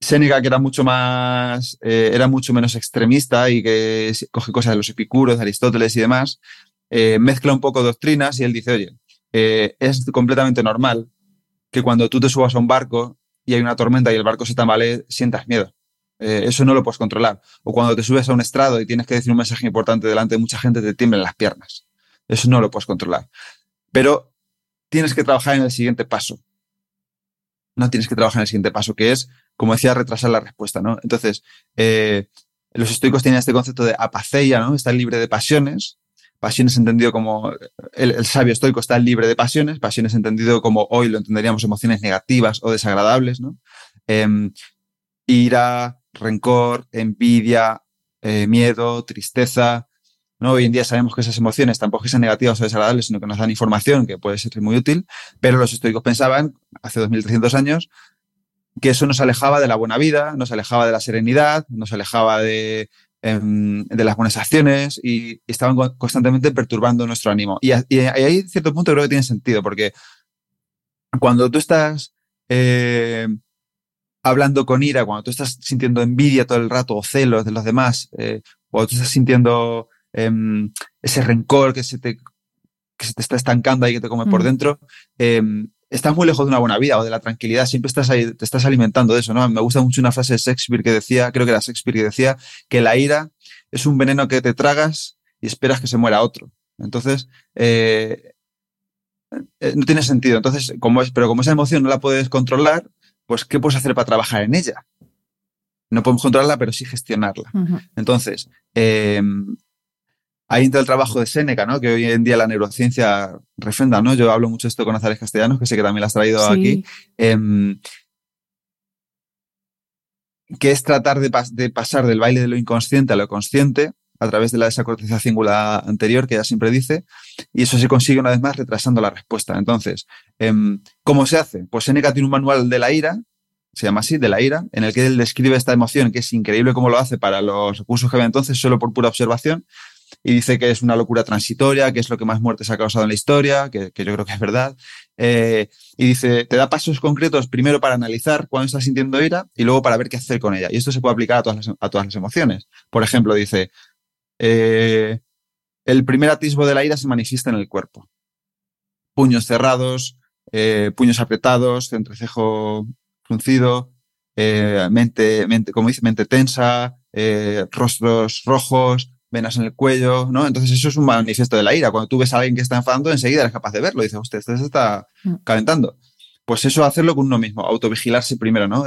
Séneca, que era mucho más, eh, era mucho menos extremista y que coge cosas de los epicuros, de Aristóteles y demás, eh, mezcla un poco doctrinas y él dice, oye, eh, es completamente normal que cuando tú te subas a un barco y hay una tormenta y el barco se tambalee, sientas miedo. eso no lo puedes controlar. O cuando te subes a un estrado y tienes que decir un mensaje importante delante de mucha gente, te tiemblan las piernas. Eso no lo puedes controlar. Pero tienes que trabajar en el siguiente paso. No tienes que trabajar en el siguiente paso, que es como decía, retrasar la respuesta, ¿no? Entonces, eh, los estoicos tienen este concepto de apaceia, ¿no? Está libre de pasiones. Pasiones entendido como el, sabio estoico está libre de pasiones, pasiones entendido como hoy lo entenderíamos emociones negativas o desagradables, ¿no? Em, ira, rencor, envidia, eh, miedo, tristeza. ¿no? Hoy en día sabemos que esas emociones tampoco sean negativas o desagradables, sino que nos dan información que puede ser muy útil, pero los estoicos pensaban, hace 2300 años, que eso nos alejaba de la buena vida, nos alejaba de la serenidad, nos alejaba de, em, de las buenas acciones y, estaban constantemente perturbando nuestro ánimo. Y, ahí, cierto punto, creo que tiene sentido, porque cuando tú estás eh, hablando con ira, cuando tú estás sintiendo envidia todo el rato o celos de los demás, eh, o tú estás sintiendo em, ese rencor que se, te, que se te está estancando ahí, que te come por mm. dentro, em, estás muy lejos de una buena vida o de la tranquilidad, siempre estás ahí, te estás alimentando de eso, ¿no? Me gusta mucho una frase de Shakespeare que decía, creo que era Shakespeare que decía, que la ira es un veneno que te tragas y esperas que se muera otro. Entonces, eh, eh, no tiene sentido. Entonces, como es, pero como esa emoción no la puedes controlar, pues, ¿qué puedes hacer para trabajar en ella? No podemos controlarla, pero sí gestionarla. Entonces, eh, Ahí entra el trabajo de Séneca, ¿no? Que hoy en día la neurociencia refrenda, ¿no? Yo hablo mucho esto con Azares Castellanos, que sé que también lo has traído aquí. Em, que es tratar de, pasar del baile de lo inconsciente a lo consciente a través de la desacortización cingulada anterior, que ella siempre dice, y eso se consigue una vez más retrasando la respuesta. Entonces, em, ¿cómo se hace? Pues Séneca tiene un manual de la ira, se llama así, de la ira, en el que él describe esta emoción, que es increíble cómo lo hace para los recursos que había entonces, solo por pura observación, y dice que es una locura transitoria, que es lo que más muertes ha causado en la historia, que, yo creo que es verdad. Eh, y dice, te da pasos concretos primero para analizar cuándo estás sintiendo ira y luego para ver qué hacer con ella. Y esto se puede aplicar a todas las, a todas las emociones. Por ejemplo, dice, eh, el primer atisbo de la ira se manifiesta en el cuerpo. Puños cerrados, eh, puños apretados, entrecejo fruncido, mente, mente, como dice, mente tensa, rostros rojos, venas en el cuello, ¿no? Entonces eso es un manifiesto de la ira. Cuando tú ves a alguien que está enfadando, enseguida eres capaz de verlo. Dices, usted, usted se está mm. calentando. pues eso hacerlo con uno mismo, autovigilarse primero, ¿no?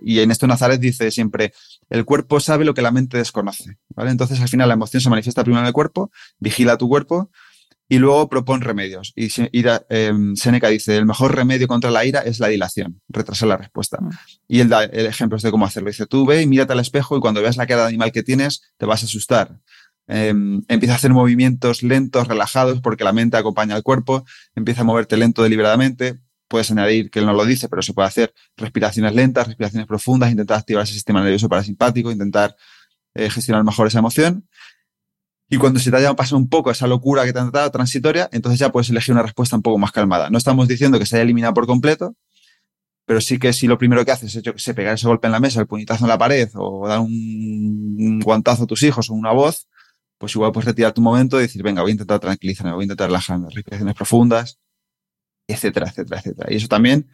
y en esto Nazaret dice siempre, el cuerpo sabe lo que la mente desconoce, ¿vale? Entonces al final la emoción se manifiesta primero en el cuerpo, vigila tu cuerpo y luego propone remedios. Y, em, Seneca dice, el mejor remedio contra la ira es la dilación, retrasar la respuesta. Mm. Y él da el ejemplo de cómo hacerlo. Dice, tú ve y mírate al espejo y cuando veas la cara de animal que tienes, te vas a asustar. Em, empieza a hacer movimientos lentos, relajados, porque la mente acompaña al cuerpo, empieza a moverte lento deliberadamente. Puedes añadir, que él no lo dice, pero se puede hacer respiraciones lentas, respiraciones profundas, intentar activar ese sistema nervioso parasimpático, intentar eh, gestionar mejor esa emoción. Y cuando se te haya pasado un poco esa locura que te han dado transitoria, entonces ya puedes elegir una respuesta un poco más calmada. No estamos diciendo que se haya eliminado por completo, pero sí que si lo primero que haces es se pegar ese golpe en la mesa, el puñetazo en la pared o dar un, guantazo a tus hijos o una voz, pues igual puedes retirar tu momento y decir, venga, voy a intentar tranquilizarme, voy a intentar relajarme, respiraciones profundas, etcétera, etcétera, etcétera. Y eso también,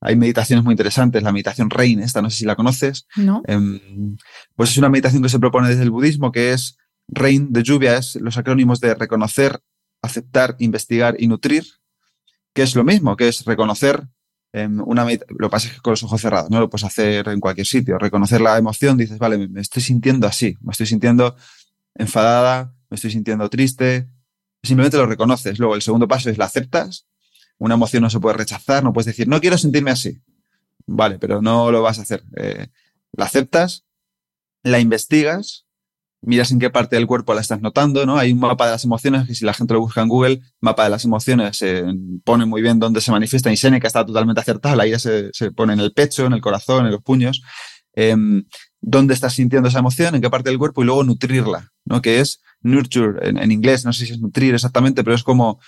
hay meditaciones muy interesantes, la meditación Rain, esta no sé si la conoces. No. Em, pues es una meditación que se propone desde el budismo, que es RAIN de lluvia, es los acrónimos de reconocer, aceptar, investigar y nutrir, que es lo mismo, que es reconocer em, una lo que pasa es que con los ojos cerrados, no lo puedes hacer en cualquier sitio. Reconocer la emoción, dices, vale, me estoy sintiendo así, me estoy sintiendo enfadada, me estoy sintiendo triste, simplemente lo reconoces. Luego el segundo paso es la aceptas. Una emoción no se puede rechazar, no puedes decir, no quiero sentirme así. Vale, pero no lo vas a hacer. Eh, la aceptas, la investigas, miras en qué parte del cuerpo la estás notando, ¿no? Hay un mapa de las emociones que si la gente lo busca en Google, mapa de las emociones, se pone muy bien dónde se manifiesta y Seneca está totalmente acertada, la ira se, se, pone en el pecho, en el corazón, en los puños. Em, dónde estás sintiendo esa emoción, en qué parte del cuerpo y luego nutrirla, ¿no? Que es nurture en, inglés, no sé si es nutrir exactamente, pero es como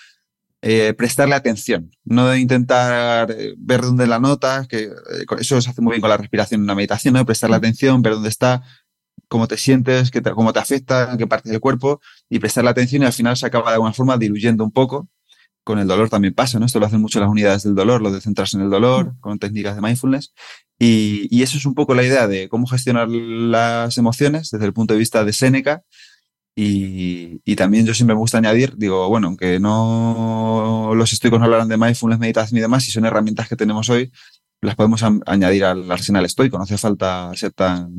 eh, prestarle atención, no de intentar eh, ver dónde la notas, que eh, eso se hace muy bien con la respiración en una meditación, ¿no? Prestarle atención, ver dónde está, cómo te sientes, qué cómo te afecta, en qué parte del cuerpo y prestarle atención y al final se acaba de alguna forma diluyendo un poco. Con el dolor también pasa, ¿no? Esto lo hacen mucho las unidades del dolor, lo de centrarse en el dolor, con técnicas de mindfulness. Y, eso es un poco la idea de cómo gestionar las emociones desde el punto de vista de Séneca. Y, también yo siempre me gusta añadir, digo, bueno, aunque no los estoicos no hablarán de mindfulness, meditación y demás, si son herramientas que tenemos hoy, las podemos añadir al arsenal estoico, no hace falta ser tan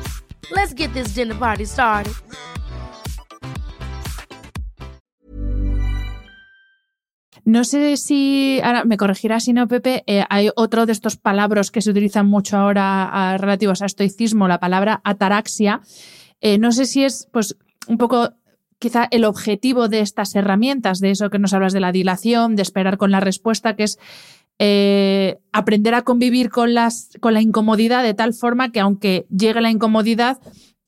Let's get this dinner party started. No sé si, ahora me corregirá si no, Pepe, eh, hay otro de estos palabras que se utilizan mucho ahora relativos a estoicismo, la palabra ataraxia. Eh, no sé si es, pues, un poco quizá el objetivo de estas herramientas, de eso que nos hablas de la dilación, de esperar con la respuesta, que es eh, aprender a convivir con, las, con la incomodidad de tal forma que aunque llegue la incomodidad,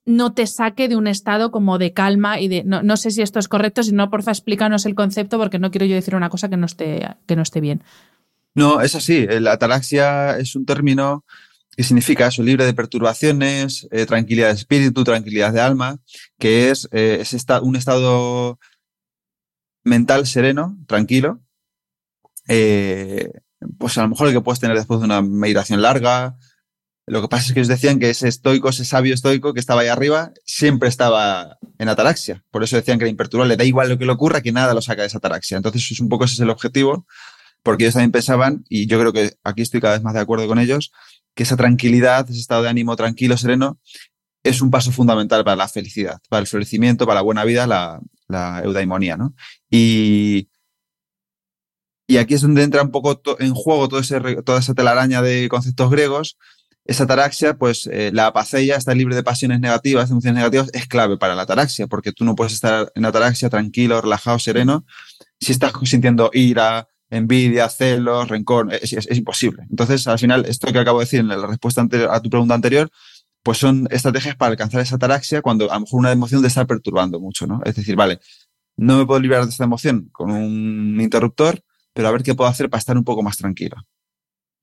no te saque de un estado como de calma y de. No, sé si esto es correcto, si no, porfa, explícanos el concepto, porque no quiero yo decir una cosa que no esté, que no esté bien. No, es así. La ataraxia es un término que significa eso, libre de perturbaciones, eh, tranquilidad de espíritu, tranquilidad de alma, que es, eh, un estado mental sereno, tranquilo, eh, pues a lo mejor el que puedes tener después de una meditación larga, lo que pasa es que ellos decían que ese estoico, ese sabio estoico que estaba ahí arriba, siempre estaba en ataraxia. Por eso decían que era imperturbable. Da igual lo que le ocurra, que nada lo saca de esa ataraxia. Entonces, es un poco ese es el objetivo, porque ellos también pensaban, y yo creo que aquí estoy cada vez más de acuerdo con ellos, que esa tranquilidad, ese estado de ánimo tranquilo, sereno, es un paso fundamental para la felicidad, para el florecimiento, para la buena vida, la, la eudaimonía, ¿no? Y, y aquí es donde entra un poco en juego todo ese, toda esa telaraña de conceptos griegos, esa ataraxia, pues eh, la apaceia, estar libre de pasiones negativas, de emociones negativas, es clave para la ataraxia, porque tú no puedes estar en ataraxia tranquilo, relajado, sereno, si estás sintiendo ira, envidia, celos, rencor, es, imposible. Entonces, al final, esto que acabo de decir en la respuesta a tu pregunta anterior, pues son estrategias para alcanzar esa ataraxia cuando a lo mejor una emoción te está perturbando mucho, ¿no? Es decir, vale, no me puedo liberar de esta emoción con un interruptor, pero a ver qué puedo hacer para estar un poco más tranquilo.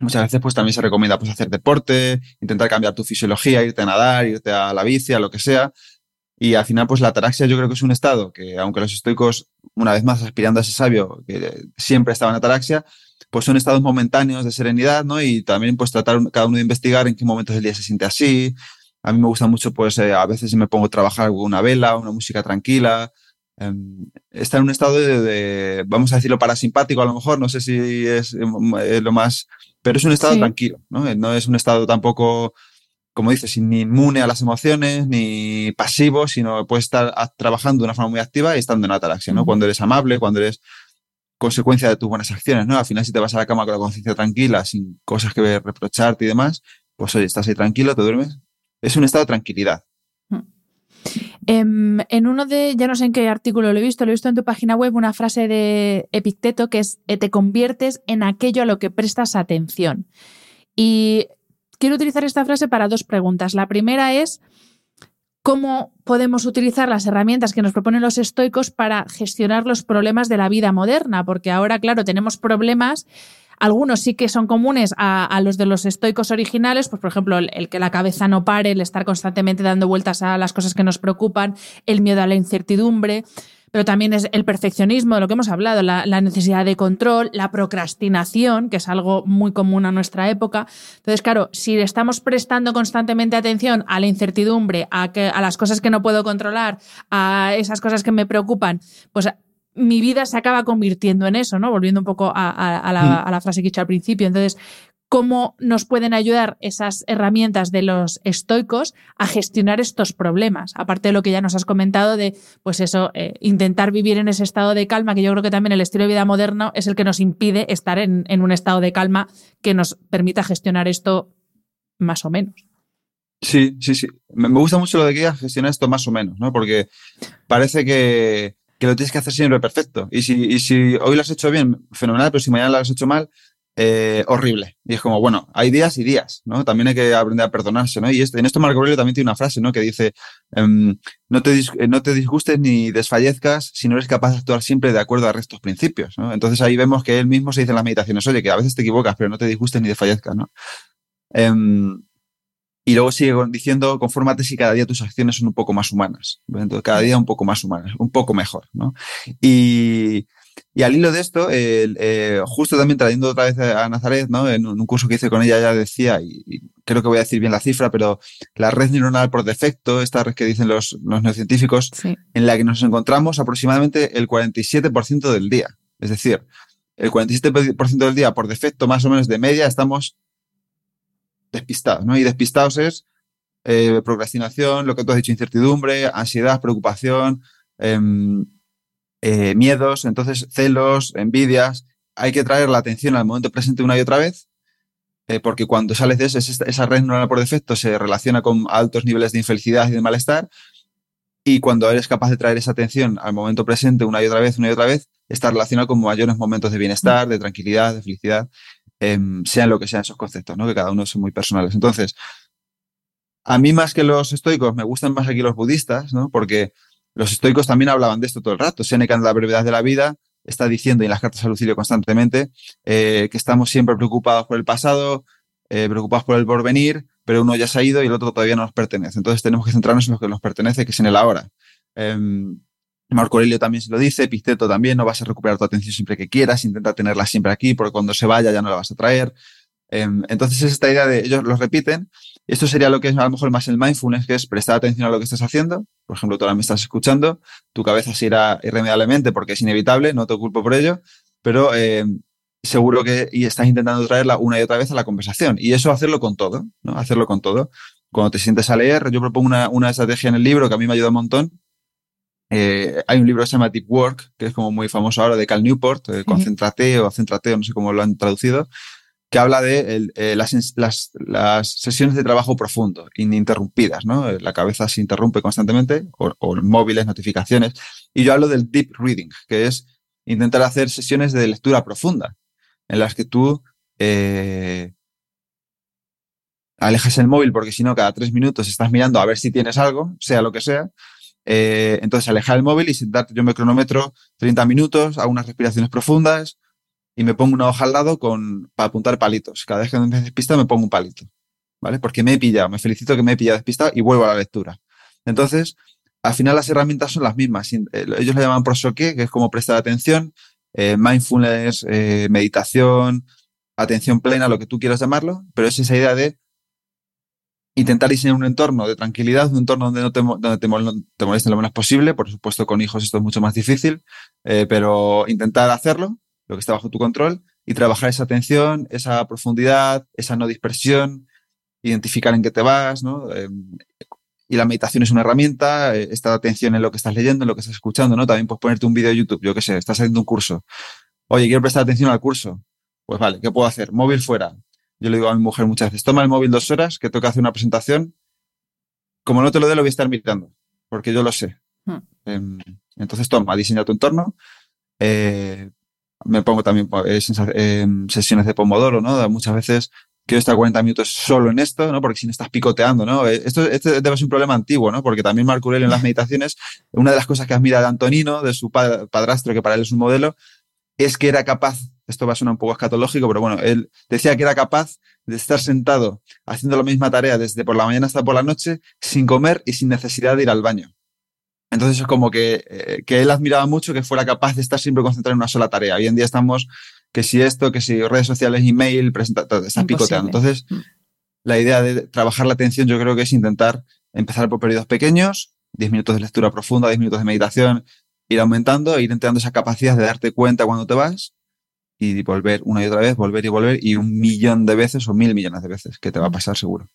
Muchas veces pues también se recomienda pues hacer deporte, intentar cambiar tu fisiología, irte a nadar, irte a la bici, a lo que sea. Y al final pues la ataraxia yo creo que es un estado que aunque los estoicos, una vez más aspirando a ese sabio que siempre estaba en ataraxia, pues son estados momentáneos de serenidad, ¿no? Y también pues tratar cada uno de investigar en qué momentos del día se siente así. A mí me gusta mucho pues eh, a veces me pongo a trabajar con una vela, una música tranquila, está en un estado de, vamos a decirlo, parasimpático a lo mejor, no sé si es eh, lo más, pero es un estado tranquilo, ¿no? Eh, no es un estado tampoco, como dices, ni inmune a las emociones, ni pasivo, sino puedes estar trabajando de una forma muy activa y estando en ataraxia, ¿no? Cuando eres amable, cuando eres consecuencia de tus buenas acciones, ¿no? Al final, si te vas a la cama con la conciencia tranquila, sin cosas que reprocharte y demás, pues oye, estás ahí tranquilo, te duermes. Es un estado de tranquilidad. Em, en uno de, ya no sé en qué artículo lo he visto, lo he visto en tu página web, una frase de Epicteto que es, eh, te conviertes en aquello a lo que prestas atención. Y quiero utilizar esta frase para dos preguntas. La primera es, ¿cómo podemos utilizar las herramientas que nos proponen los estoicos para gestionar los problemas de la vida moderna? Porque ahora, claro, tenemos problemas algunos sí que son comunes a, los de los estoicos originales, pues por ejemplo, el, que la cabeza no pare, el estar constantemente dando vueltas a las cosas que nos preocupan, el miedo a la incertidumbre pero también es el perfeccionismo, de lo que hemos hablado, la, necesidad de control, la procrastinación, que es algo muy común a nuestra época. Entonces, claro, si estamos prestando constantemente atención a la incertidumbre, a, que, a las cosas que no puedo controlar, a esas cosas que me preocupan, pues mi vida se acaba convirtiendo en eso, ¿no? Volviendo un poco mm. a, la, frase que he dicho al principio. Entonces, ¿cómo nos pueden ayudar esas herramientas de los estoicos a gestionar estos problemas? Aparte de lo que ya nos has comentado de, pues eso, eh, intentar vivir en ese estado de calma, que yo creo que también el estilo de vida moderno es el que nos impide estar en, un estado de calma que nos permita gestionar esto más o menos. Sí, sí, sí. Me gusta mucho lo de que gestionar esto más o menos, ¿no? Porque parece que, que lo tienes que hacer siempre perfecto. Y si, si hoy lo has hecho bien, fenomenal, pero si mañana lo has hecho mal, eh, horrible. Y es como, bueno, hay días y días, ¿no? También hay que aprender a perdonarse, ¿no? Y en esto Marco Aurelio también tiene una frase, ¿no? Que dice, em, no, te no te disgustes ni desfallezcas si no eres capaz de actuar siempre de acuerdo a estos principios, ¿no? Entonces ahí vemos que él mismo se dice en las meditaciones, oye, que a veces te equivocas, pero no te disgustes ni desfallezcas, ¿no? Em, y luego sigue diciendo, confórmate si cada día tus acciones son un poco más humanas. Entonces, cada día un poco más humanas, un poco mejor, ¿no? Y, y al hilo de esto, eh, justo también trayendo otra vez a Nazaret, ¿no? En un curso que hice con ella ya decía, y, creo que voy a decir bien la cifra, pero la red neuronal por defecto, esta red que dicen los, los neocientíficos, en la que nos encontramos aproximadamente el 47% del día. Es decir, el 47% del día por defecto, más o menos de media, estamos despistados, ¿no? Y despistados es eh, procrastinación, lo que tú has dicho, incertidumbre, ansiedad, preocupación, em, eh, miedos, entonces celos, envidias. Hay que traer la atención al momento presente una y otra vez, eh, porque cuando sales de eso, esa red neuronal por defecto se relaciona con altos niveles de infelicidad y de malestar. Y cuando eres capaz de traer esa atención al momento presente una y otra vez, una y otra vez, está relacionado con mayores momentos de bienestar, de tranquilidad, de felicidad. Em, sean lo que sean esos conceptos, ¿no? que cada uno son muy personales. Entonces, a mí más que los estoicos, me gustan más aquí los budistas, ¿no? porque los estoicos también hablaban de esto todo el rato. Seneca en la brevedad de la vida está diciendo, y en las cartas a Lucilio constantemente, eh, que estamos siempre preocupados por el pasado, eh, preocupados por el porvenir, pero uno ya se ha ido y el otro todavía no nos pertenece. Entonces tenemos que centrarnos en lo que nos pertenece, que es en el ahora. Em, Marco Aurelio también se lo dice, Pisteto también, no vas a recuperar tu atención siempre que quieras, intenta tenerla siempre aquí, porque cuando se vaya ya no la vas a traer. Em, entonces es esta idea de, ellos lo repiten, esto sería lo que es a lo mejor más el mindfulness, que es prestar atención a lo que estás haciendo. Por ejemplo, tú ahora me estás escuchando, tu cabeza se irá irremediablemente porque es inevitable, no te culpo por ello, pero em, seguro que y estás intentando traerla una y otra vez a la conversación. Y eso hacerlo con todo, ¿no? Hacerlo con todo. Cuando te sientes a leer, yo propongo una, una estrategia en el libro que a mí me ayuda un montón, eh, hay un libro que se llama Deep Work, que es como muy famoso ahora, de Cal Newport, eh, Concéntrate o Céntrate, no sé cómo lo han traducido, que habla de eh, las, las, las, sesiones de trabajo profundo, ininterrumpidas, ¿no? Eh, la cabeza se interrumpe constantemente, o, o, móviles, notificaciones. Y yo hablo del deep reading, que es intentar hacer sesiones de lectura profunda, en las que tú eh, alejas el móvil, porque si no, cada tres minutos estás mirando a ver si tienes algo, sea lo que sea, eh, entonces, alejar el móvil y sentarte, yo me cronómetro 30 minutos, hago unas respiraciones profundas, y me pongo una hoja al lado con, para apuntar palitos. Cada vez que me despista me pongo un palito, ¿vale? Porque me he pillado, me felicito que me he pillado despistado y vuelvo a la lectura. Entonces, al final las herramientas son las mismas. Eh, ellos le llaman prosoque, que es como prestar atención, eh, mindfulness, meditación, atención plena, lo que tú quieras llamarlo, pero es esa idea de intentar diseñar un entorno de tranquilidad, un entorno donde no te, donde te, molesten lo menos posible. Por supuesto, con hijos esto es mucho más difícil, pero intentar hacerlo, lo que está bajo tu control, y trabajar esa atención, esa profundidad, esa no dispersión, identificar en qué te vas, ¿no? Em, y la meditación es una herramienta, eh, esta atención en lo que estás leyendo, en lo que estás escuchando, ¿no? También puedes ponerte un vídeo de YouTube, yo qué sé, estás haciendo un curso. Oye, quiero prestar atención al curso. Pues vale, ¿qué puedo hacer? Móvil fuera. Yo le digo a mi mujer muchas veces, toma el móvil dos horas, que toca hacer una presentación. Como no te lo dé, lo voy a estar mirando, porque yo lo sé. Hmm. Em, entonces, toma, diseña tu entorno. Eh, me pongo también eh, em, sesiones de Pomodoro, ¿no? Muchas veces quiero estar 40 minutos solo en esto, ¿no? Porque si no estás picoteando, ¿no? Eh, esto, este debe ser un problema antiguo, ¿no? Porque también Marco Aurelio en las meditaciones, una de las cosas que admira de Antonino, de su padrastro, que para él es un modelo, es que era capaz, esto va a sonar un poco escatológico, pero bueno, él decía que era capaz de estar sentado haciendo la misma tarea desde por la mañana hasta por la noche, sin comer y sin necesidad de ir al baño. Entonces es como que, eh, que él admiraba mucho que fuera capaz de estar siempre concentrado en una sola tarea. Hoy en día estamos que si esto, que si redes sociales, email, presenta, estás picoteando. Entonces, mm. la idea de trabajar la atención yo creo que es intentar empezar por periodos pequeños, 10 minutos de lectura profunda, 10 minutos de meditación, ir aumentando, ir entrenando esa capacidad de darte cuenta cuando te vas y volver una y otra vez, volver y volver y un millón de veces o mil millones de veces, que te va a mm. pasar seguro.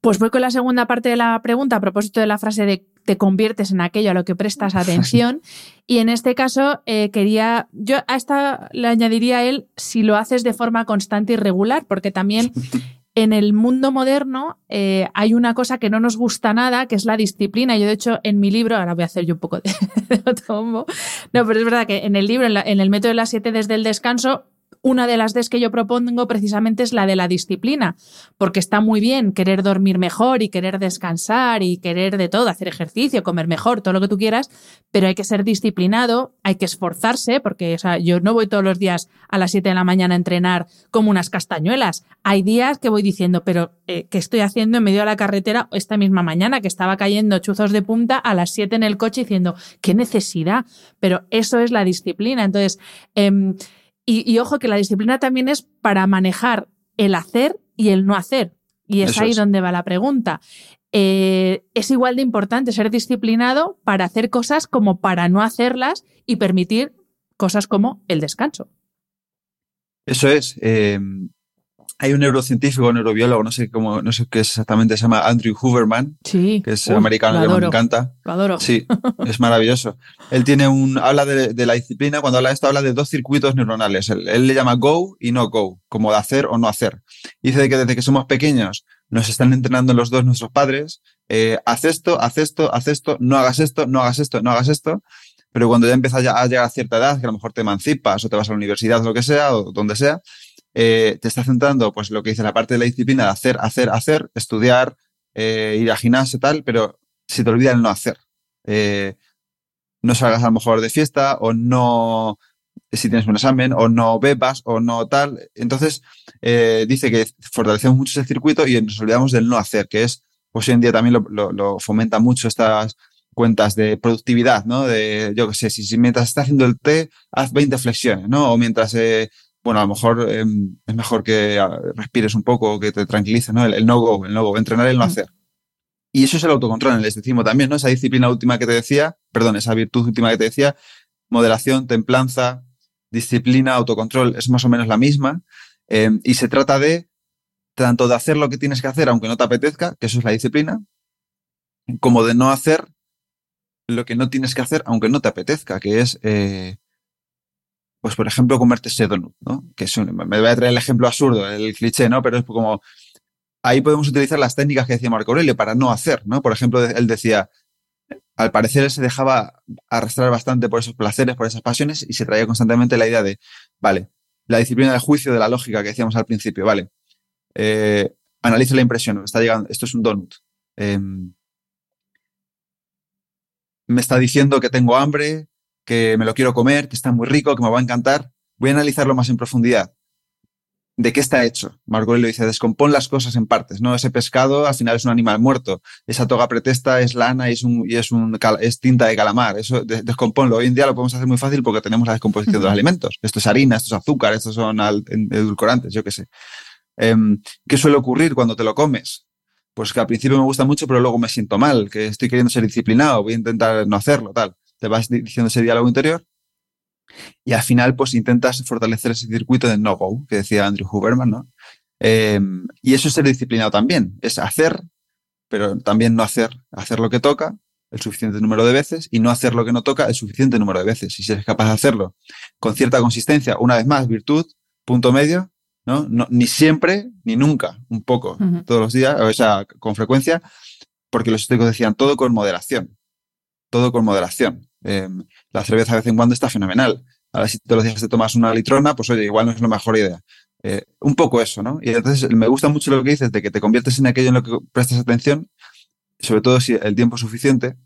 Pues voy con la segunda parte de la pregunta a propósito de la frase de te conviertes en aquello a lo que prestas atención. y en este caso, eh, quería, yo a esta le añadiría a él si lo haces de forma constante y regular, porque también en el mundo moderno eh, hay una cosa que no nos gusta nada, que es la disciplina. Yo, de hecho, en mi libro, ahora voy a hacer yo un poco de, No, pero es verdad que en el libro, en, en el método de las siete desde el descanso, una de las Ds que yo propongo precisamente es la de la disciplina, porque está muy bien querer dormir mejor y querer descansar y querer de todo, hacer ejercicio, comer mejor, todo lo que tú quieras, pero hay que ser disciplinado, hay que esforzarse, porque yo no voy todos los días a las 7 de la mañana a entrenar como unas castañuelas. Hay días que voy diciendo, pero eh, ¿qué estoy haciendo en medio de la carretera esta misma mañana? Que estaba cayendo chuzos de punta a las 7 en el coche diciendo, ¿qué necesidad? Pero eso es la disciplina. Entonces, eh, y, ojo que la disciplina también es para manejar el hacer y el no hacer. Y es ahí donde va la pregunta. Eh, es igual de importante ser disciplinado para hacer cosas como para no hacerlas y permitir cosas como el descanso. Eso es. Eh, hay un neurocientífico, neurobiólogo, no sé cómo, no sé qué es exactamente, se llama Andrew Hooverman, que es americano, que me encanta. Lo adoro. Sí, es maravilloso. Él tiene un, habla de, la disciplina, cuando habla de esto, habla de dos circuitos neuronales. Él, le llama go y no go, como de hacer o no hacer. Dice que desde que somos pequeños nos están entrenando los dos nuestros padres, eh, haz esto, haz esto, haz esto, no hagas esto, no hagas esto, no hagas esto. Pero cuando ya empiezas a llegar a cierta edad, que a lo mejor te emancipas o te vas a la universidad o lo que sea, o donde sea, eh, te está centrando, pues lo que dice la parte de la disciplina de hacer, hacer, hacer, estudiar, eh, ir a gimnasio, tal, pero se te olvida el no hacer. Eh, no salgas a lo mejor de fiesta o no, si tienes un examen, o no bebas o no tal. Entonces, dice que fortalecemos mucho ese circuito y nos olvidamos del no hacer, que es, pues hoy en día también lo, lo, fomenta mucho estas cuentas de productividad, ¿no? De, yo qué sé, si, mientras estás haciendo el té, haz 20 flexiones, ¿no? O mientras bueno, a lo mejor em, es mejor que ah, respires un poco, que te tranquilices, ¿no? El, no-go, el no-go, entrenar el no hacer. Y eso es el autocontrol el estoicismo también, ¿no? Esa disciplina última que te decía, perdón, esa virtud última que te decía, moderación, templanza, disciplina, autocontrol, es más o menos la misma. Em, y se trata de tanto de hacer lo que tienes que hacer aunque no te apetezca, que eso es la disciplina, como de no hacer lo que no tienes que hacer aunque no te apetezca, que es eh, pues por ejemplo, comerte ese donut, ¿no? Que me voy a traer el ejemplo absurdo, el cliché, ¿no? Pero es como, ahí podemos utilizar las técnicas que decía Marco Aurelio para no hacer, ¿no? Por ejemplo, él decía, al parecer él se dejaba arrastrar bastante por esos placeres, por esas pasiones y se traía constantemente la idea de, vale, la disciplina del juicio, de la lógica que decíamos al principio, vale, eh, la impresión, está llegando, esto es un donut. Em, me está diciendo que tengo hambre, que me lo quiero comer, que está muy rico, que me va a encantar. voy a analizarlo más en profundidad. ¿De qué está hecho? Marco Aurelio dice, descompón las cosas en partes, ¿no? Ese pescado al final es un animal muerto, esa toga pretesta es lana y es, un, y es, un, es tinta de calamar, eso descomponlo. Hoy en día lo podemos hacer muy fácil porque tenemos la descomposición de los alimentos. Esto es harina, esto es azúcar, estos son edulcorantes, yo qué sé. Em, ¿Qué suele ocurrir cuando te lo comes? Pues que al principio me gusta mucho, pero luego me siento mal, que estoy queriendo ser disciplinado, voy a intentar no hacerlo, tal. Te vas diciendo ese diálogo interior y al final, pues intentas fortalecer ese circuito de no-go que decía Andrew Huberman, ¿no? Em, y eso es ser disciplinado también, es hacer, pero también no hacer, hacer lo que toca el suficiente número de veces y no hacer lo que no toca el suficiente número de veces. Y si eres capaz de hacerlo con cierta consistencia, una vez más, virtud, punto medio, ¿no? ni siempre, ni nunca, un poco, todos los días, o sea, con frecuencia, porque los estoicos decían todo con moderación, todo con moderación. Em, la cerveza de vez en cuando está fenomenal. Ahora si todos los días te tomas una litrona, pues oye, igual no es la mejor idea. Eh, un poco eso, ¿no? Y entonces me gusta mucho lo que dices de que te conviertes en aquello en lo que prestas atención, sobre todo si el tiempo es suficiente,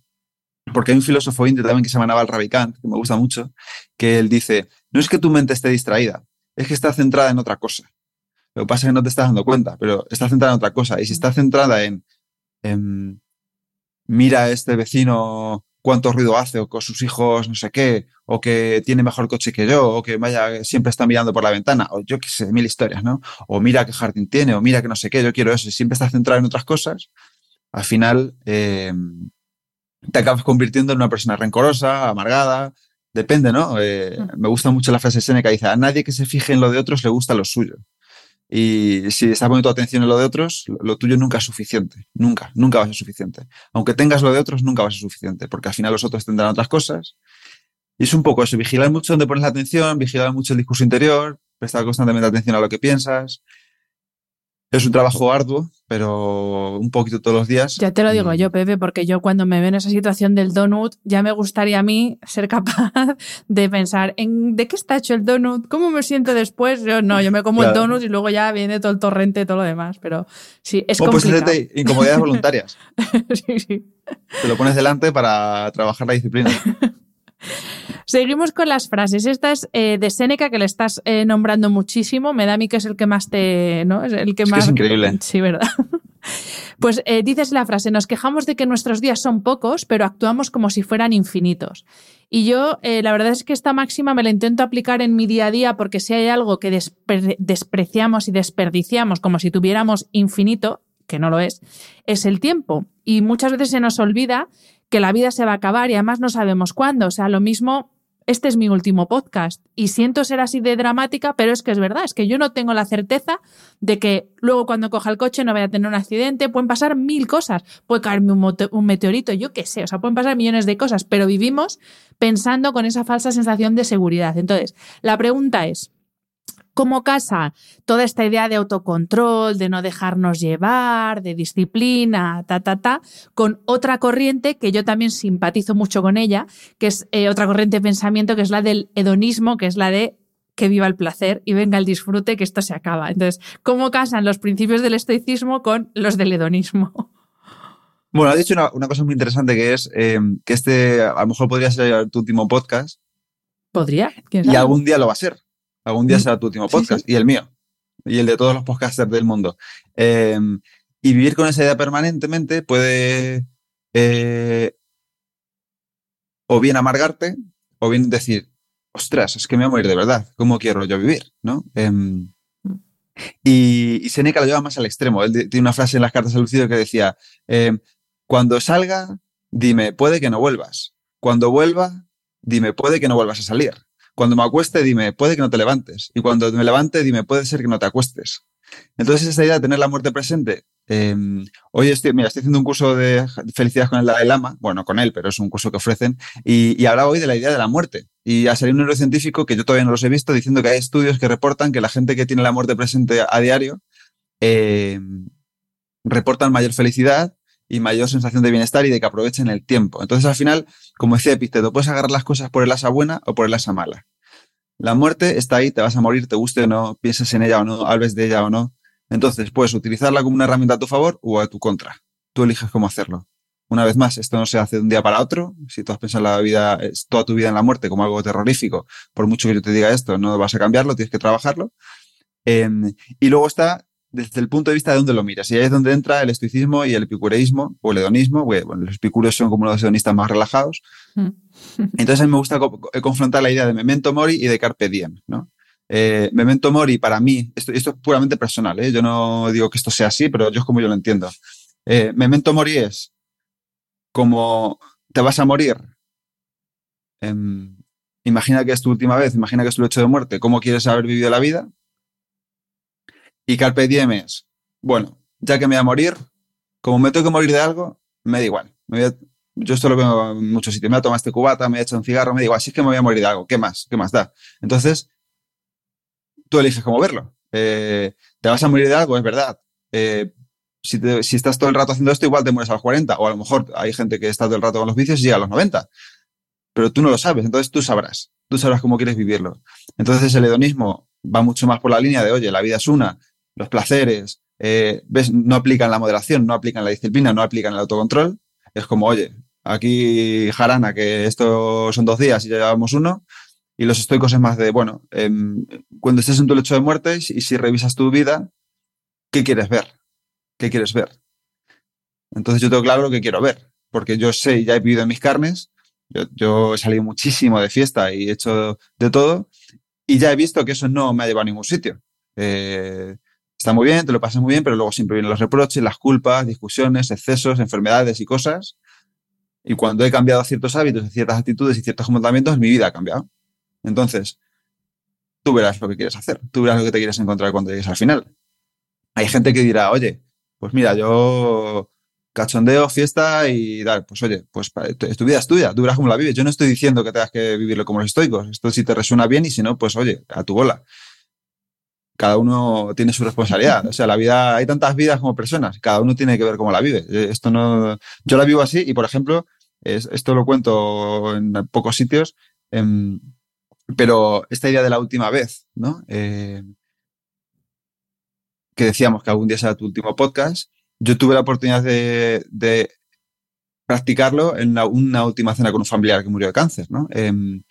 porque hay un filósofo indio también que se llama Naval Ravikant, que me gusta mucho, que él dice, no es que tu mente esté distraída, es que está centrada en otra cosa. Lo que pasa es que no te estás dando cuenta, pero está centrada en otra cosa. Y si está centrada en, en mira a este vecino cuánto ruido hace, o con sus hijos no sé qué, o que tiene mejor coche que yo, o que vaya, siempre está mirando por la ventana, o yo qué sé, mil historias, ¿no? O mira qué jardín tiene, o mira que no sé qué, yo quiero eso, y siempre está centrado en otras cosas, al final eh, te acabas convirtiendo en una persona rencorosa, amargada, depende, ¿no? Eh, mm. me gusta mucho la frase Seneca, dice, a nadie que se fije en lo de otros le gusta lo suyo. Y si estás poniendo atención en lo de otros, lo tuyo nunca es suficiente. Nunca, nunca va a ser suficiente. Aunque tengas lo de otros, nunca va a ser suficiente, porque al final los otros tendrán otras cosas. Y es un poco eso, vigilar mucho donde pones la atención, vigilar mucho el discurso interior, prestar constantemente atención a lo que piensas, es un trabajo arduo, pero un poquito todos los días. Ya te lo digo yo, Pepe, porque yo cuando me veo en esa situación del donut, ya me gustaría a mí ser capaz de pensar en de qué está hecho el donut, cómo me siento después. Yo no, yo me como el donut y luego ya viene todo el torrente, todo lo demás. Pero sí, es pues complicado. Pues incomodidades voluntarias. sí, sí. Te lo pones delante para trabajar la disciplina. Seguimos con las frases. Esta es eh, de Séneca, que le estás eh, nombrando muchísimo. Me da a mí que es el que más te. ¿no? Es el que más. es increíble. Sí, ¿verdad? Pues eh, dices la frase, nos quejamos de que nuestros días son pocos, pero actuamos como si fueran infinitos. Y yo, la verdad es que esta máxima me la intento aplicar en mi día a día porque si hay algo que despreciamos y desperdiciamos como si tuviéramos infinito, que no lo es, es el tiempo. Y muchas veces se nos olvida que la vida se va a acabar y además no sabemos cuándo. O sea, lo mismo este es mi último podcast y siento ser así de dramática, pero es que es verdad, es que yo no tengo la certeza de que luego cuando coja el coche no vaya a tener un accidente, pueden pasar mil cosas, puede caerme un, meteorito, yo qué sé, o sea, pueden pasar millones de cosas, pero vivimos pensando con esa falsa sensación de seguridad. Entonces, la pregunta es, ¿Cómo casa toda esta idea de autocontrol, de no dejarnos llevar, de disciplina, ta, ta, ta, con otra corriente que yo también simpatizo mucho con ella, que es eh, otra corriente de pensamiento, que es la del hedonismo, que es la de que viva el placer y venga el disfrute, que esto se acaba. Entonces, ¿cómo casan los principios del estoicismo con los del hedonismo? Bueno, has dicho una, cosa muy interesante que es eh, que este a lo mejor podría ser tu último podcast. Podría. Y algún día lo va a ser. Algún día será tu último podcast y el mío y el de todos los podcasters del mundo. Em, y vivir con esa idea permanentemente puede eh, o bien amargarte o bien decir, ostras, es que me voy a morir de verdad, ¿cómo quiero yo vivir? ¿no? Em, y, y, Seneca lo lleva más al extremo. Él tiene una frase en las cartas al Lucido que decía, em, cuando salga, dime, puede que no vuelvas. Cuando vuelva, dime, puede que no vuelvas a salir. Cuando me acueste, dime, puede que no te levantes. Y cuando me levante, dime, puede ser que no te acuestes. Entonces, esa idea de tener la muerte presente. Em, hoy estoy, mira, estoy haciendo un curso de felicidad con el Dalai Lama, bueno, con él, pero es un curso que ofrecen, y, y hablaba hoy de la idea de la muerte. Y ha salido un neurocientífico que yo todavía no los he visto diciendo que hay estudios que reportan que la gente que tiene la muerte presente a diario em, reportan mayor felicidad y mayor sensación de bienestar y de que aprovechen el tiempo. Entonces, al final, como decía Epicteto, puedes agarrar las cosas por el asa buena o por el asa mala. La muerte está ahí, te vas a morir, te guste o no, pienses en ella o no, hables de ella o no. Entonces, puedes utilizarla como una herramienta a tu favor o a tu contra. Tú eliges cómo hacerlo. una vez más, esto no se hace de un día para otro. Si tú has pensado la vida, toda tu vida en la muerte como algo terrorífico, por mucho que yo te diga esto, no vas a cambiarlo, tienes que trabajarlo. Em, y luego está desde el punto de vista de dónde lo miras. Y ahí es donde entra el estoicismo y el epicureísmo o el hedonismo. Bueno, los epicúreos son como los hedonistas más relajados. Mm. Entonces a mí me gusta confrontar la idea de memento mori y de carpe diem, ¿no? Eh, memento mori para mí, esto, esto es puramente personal, ¿eh? yo no digo que esto sea así, pero yo es como yo lo entiendo. Eh, memento mori es como te vas a morir. Em, imagina que es tu última vez, imagina que es tu hecho de muerte, cómo quieres haber vivido la vida. Y Carpe Diem es, bueno, ya que me voy a morir, como me tengo que morir de algo, me da igual. yo esto lo veo en muchos sitios. Me voy a tomar este cubata, me he hecho un cigarro, me da igual. Si es que me voy a morir de algo, ¿qué más? ¿Qué más da? Entonces, tú eliges cómo verlo. Eh, te vas a morir de algo, es verdad. Eh, si, si, estás todo el rato haciendo esto, igual te mueres a los 40. O a lo mejor hay gente que está todo el rato con los vicios y llega a los 90. Pero tú no lo sabes, entonces tú sabrás. Tú sabrás cómo quieres vivirlo. Entonces el hedonismo va mucho más por la línea de, oye, la vida es una, los placeres, eh, ves, no aplican la moderación, no aplican la disciplina, no aplican el autocontrol. Es como, oye, aquí jarana, que esto son dos días y ya llevamos uno, y los estoicos es más de, bueno, em, cuando estés en tu lecho de muerte y si revisas tu vida, ¿qué quieres ver? ¿Qué quieres ver? Entonces yo tengo claro lo que quiero ver, porque yo sé, ya he vivido en mis carnes, yo, he salido muchísimo de fiesta y he hecho de todo, y ya he visto que eso no me ha llevado a ningún sitio. Eh, está muy bien, te lo pasas muy bien, pero luego siempre vienen los reproches, las culpas, discusiones, excesos, enfermedades y cosas. Y cuando he cambiado ciertos hábitos, ciertas actitudes y ciertos comportamientos, mi vida ha cambiado. Entonces, tú verás lo que quieres hacer, tú verás lo que te quieres encontrar cuando llegues al final. Hay gente que dirá, oye, pues mira, yo cachondeo, fiesta y tal, pues oye, pues tu vida es tuya, tú verás cómo la vives. Yo no estoy diciendo que tengas que vivirlo como los estoicos, esto si te resuena bien y si no, pues oye, a tu bola. Cada uno tiene su responsabilidad. O sea, la vida, hay tantas vidas como personas, cada uno tiene que ver cómo la vive. Esto no, yo la vivo así y, por ejemplo, esto lo cuento en pocos sitios. Em, pero esta idea de la última vez, ¿no? Eh, que decíamos que algún día será tu último podcast, yo tuve la oportunidad de, practicarlo en una última cena con un familiar que murió de cáncer, ¿no? Em,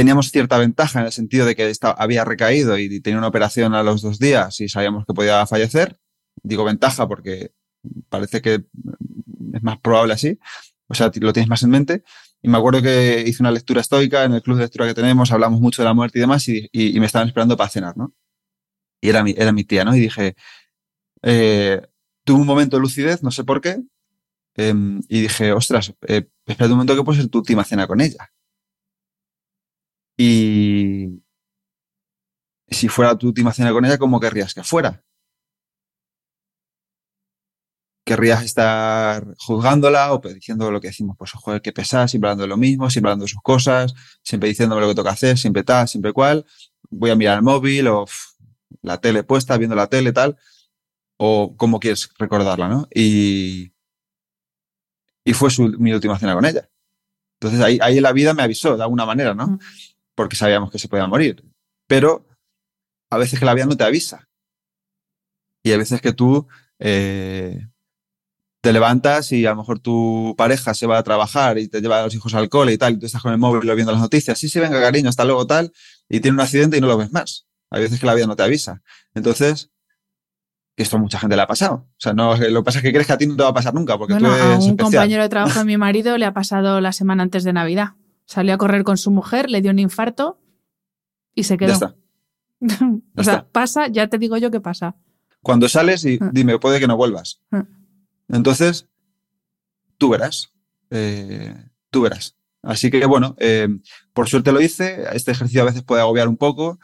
teníamos cierta ventaja en el sentido de que había recaído y tenía una operación a los dos días y sabíamos que podía fallecer. Digo ventaja porque parece que es más probable así, o sea, lo tienes más en mente. Y me acuerdo que hice una lectura estoica en el club de lectura que tenemos, hablamos mucho de la muerte y demás, y, me estaban esperando para cenar, ¿no? Y era mi, era mi tía, ¿no? Y dije, eh, tuve un momento de lucidez, no sé por qué, em, y dije, ostras, eh, espera un momento que puede ser tu última cena con ella. Y si fuera tu última cena con ella, ¿cómo querrías que fuera? querrías estar juzgándola o diciendo lo que decimos, pues joder, qué pesar, siempre hablando de lo mismo, siempre hablando de sus cosas, siempre diciéndome lo que toca hacer, siempre tal, siempre cual, voy a mirar el móvil o la tele puesta, viendo la tele, tal, o cómo quieres recordarla, ¿no? Y, y fue su, mi última cena con ella. Entonces ahí, ahí la vida me avisó de alguna manera, ¿no? Porque sabíamos que se podía morir. Pero a veces que la vida no te avisa. Y a veces que tú eh, te levantas y a lo mejor tu pareja se va a trabajar y te lleva a los hijos al cole y tal, y tú estás con el móvil viendo las noticias, sí, sí, venga, cariño, hasta luego tal, y tiene un accidente y no lo ves más. Hay veces que la vida no te avisa. Entonces, que esto a mucha gente le ha pasado. O sea, no, lo que pasa es que crees que a ti no te va a pasar nunca, porque tú eres a un compañero de trabajo de mi marido le ha pasado la semana antes de Navidad. Salió a correr con su mujer, le dio un infarto y se quedó. Ya está. o sea, pasa, ya te digo yo qué pasa. Cuando sales y ah. dime, puede que no vuelvas. Ah. Entonces, tú verás, eh, tú verás. Así que bueno, eh, por suerte lo hice. Este ejercicio a veces puede agobiar un poco.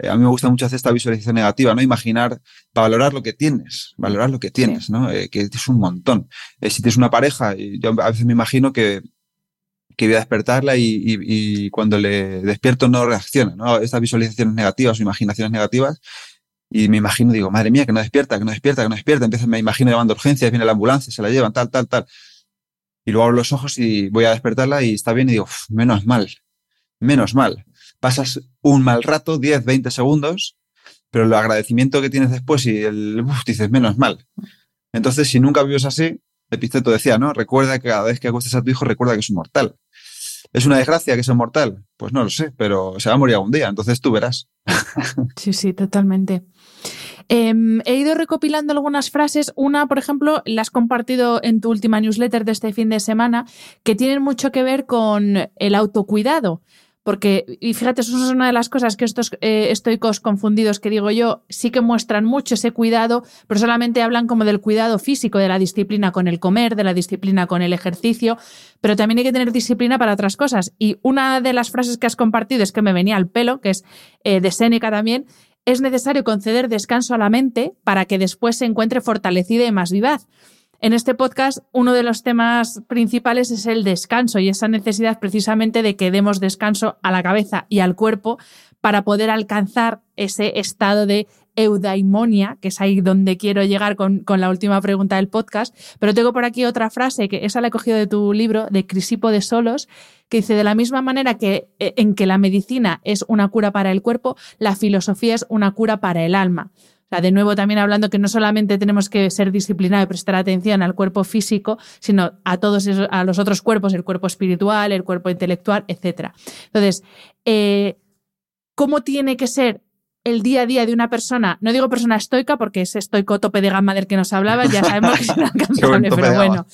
Eh, a mí me gusta mucho hacer esta visualización negativa, ¿no? Imaginar, para valorar lo que tienes, valorar lo que tienes, ¿no? que es un montón. si tienes una pareja, yo a veces me imagino que, que voy a despertarla y, y, cuando le despierto no reacciona, ¿no? Estas visualizaciones negativas o imaginaciones negativas y me imagino, digo, madre mía, que no despierta, que no despierta, que no despierta. Empiezo, me imagino llamando urgencias, viene la ambulancia, se la llevan, tal, tal, tal. Y luego abro los ojos y voy a despertarla y está bien y digo, menos mal, menos mal. Pasas un mal rato, 10, 20 segundos, pero el agradecimiento que tienes después y el, uf, dices, menos mal. Entonces, si nunca vives así, Epiceto decía, ¿no? Recuerda que cada vez que acuestes a tu hijo, recuerda que es un mortal. ¿Es una desgracia que sea mortal? Pues no lo sé, pero se va a morir algún día, entonces tú verás. Sí, sí, totalmente. Em, he ido recopilando algunas frases. Una, por ejemplo, la has compartido en tu última newsletter de este fin de semana, que tienen mucho que ver con el autocuidado. Porque, y fíjate, eso es una de las cosas que estos eh, estoicos confundidos que digo yo, sí que muestran mucho ese cuidado, pero solamente hablan como del cuidado físico, de la disciplina con el comer, de la disciplina con el ejercicio, pero también hay que tener disciplina para otras cosas. Y una de las frases que has compartido es que me venía al pelo, que es eh, de Séneca también, es necesario conceder descanso a la mente para que después se encuentre fortalecida y más vivaz. En este podcast, uno de los temas principales es el descanso y esa necesidad precisamente de que demos descanso a la cabeza y al cuerpo para poder alcanzar ese estado de eudaimonia, que es ahí donde quiero llegar con, con, la última pregunta del podcast. Pero tengo por aquí otra frase, que esa la he cogido de tu libro, de Crisipo de Solos, que dice, de la misma manera que eh, en que la medicina es una cura para el cuerpo, la filosofía es una cura para el alma de nuevo también hablando que no solamente tenemos que ser disciplinados y prestar atención al cuerpo físico, sino a todos esos, a los otros cuerpos, el cuerpo espiritual, el cuerpo intelectual, etc. Entonces, eh, ¿cómo tiene que ser el día a día de una persona, no digo persona estoica porque es estoico tope de gama del que nos hablaba, ya sabemos que es inalcanzable, pero bueno,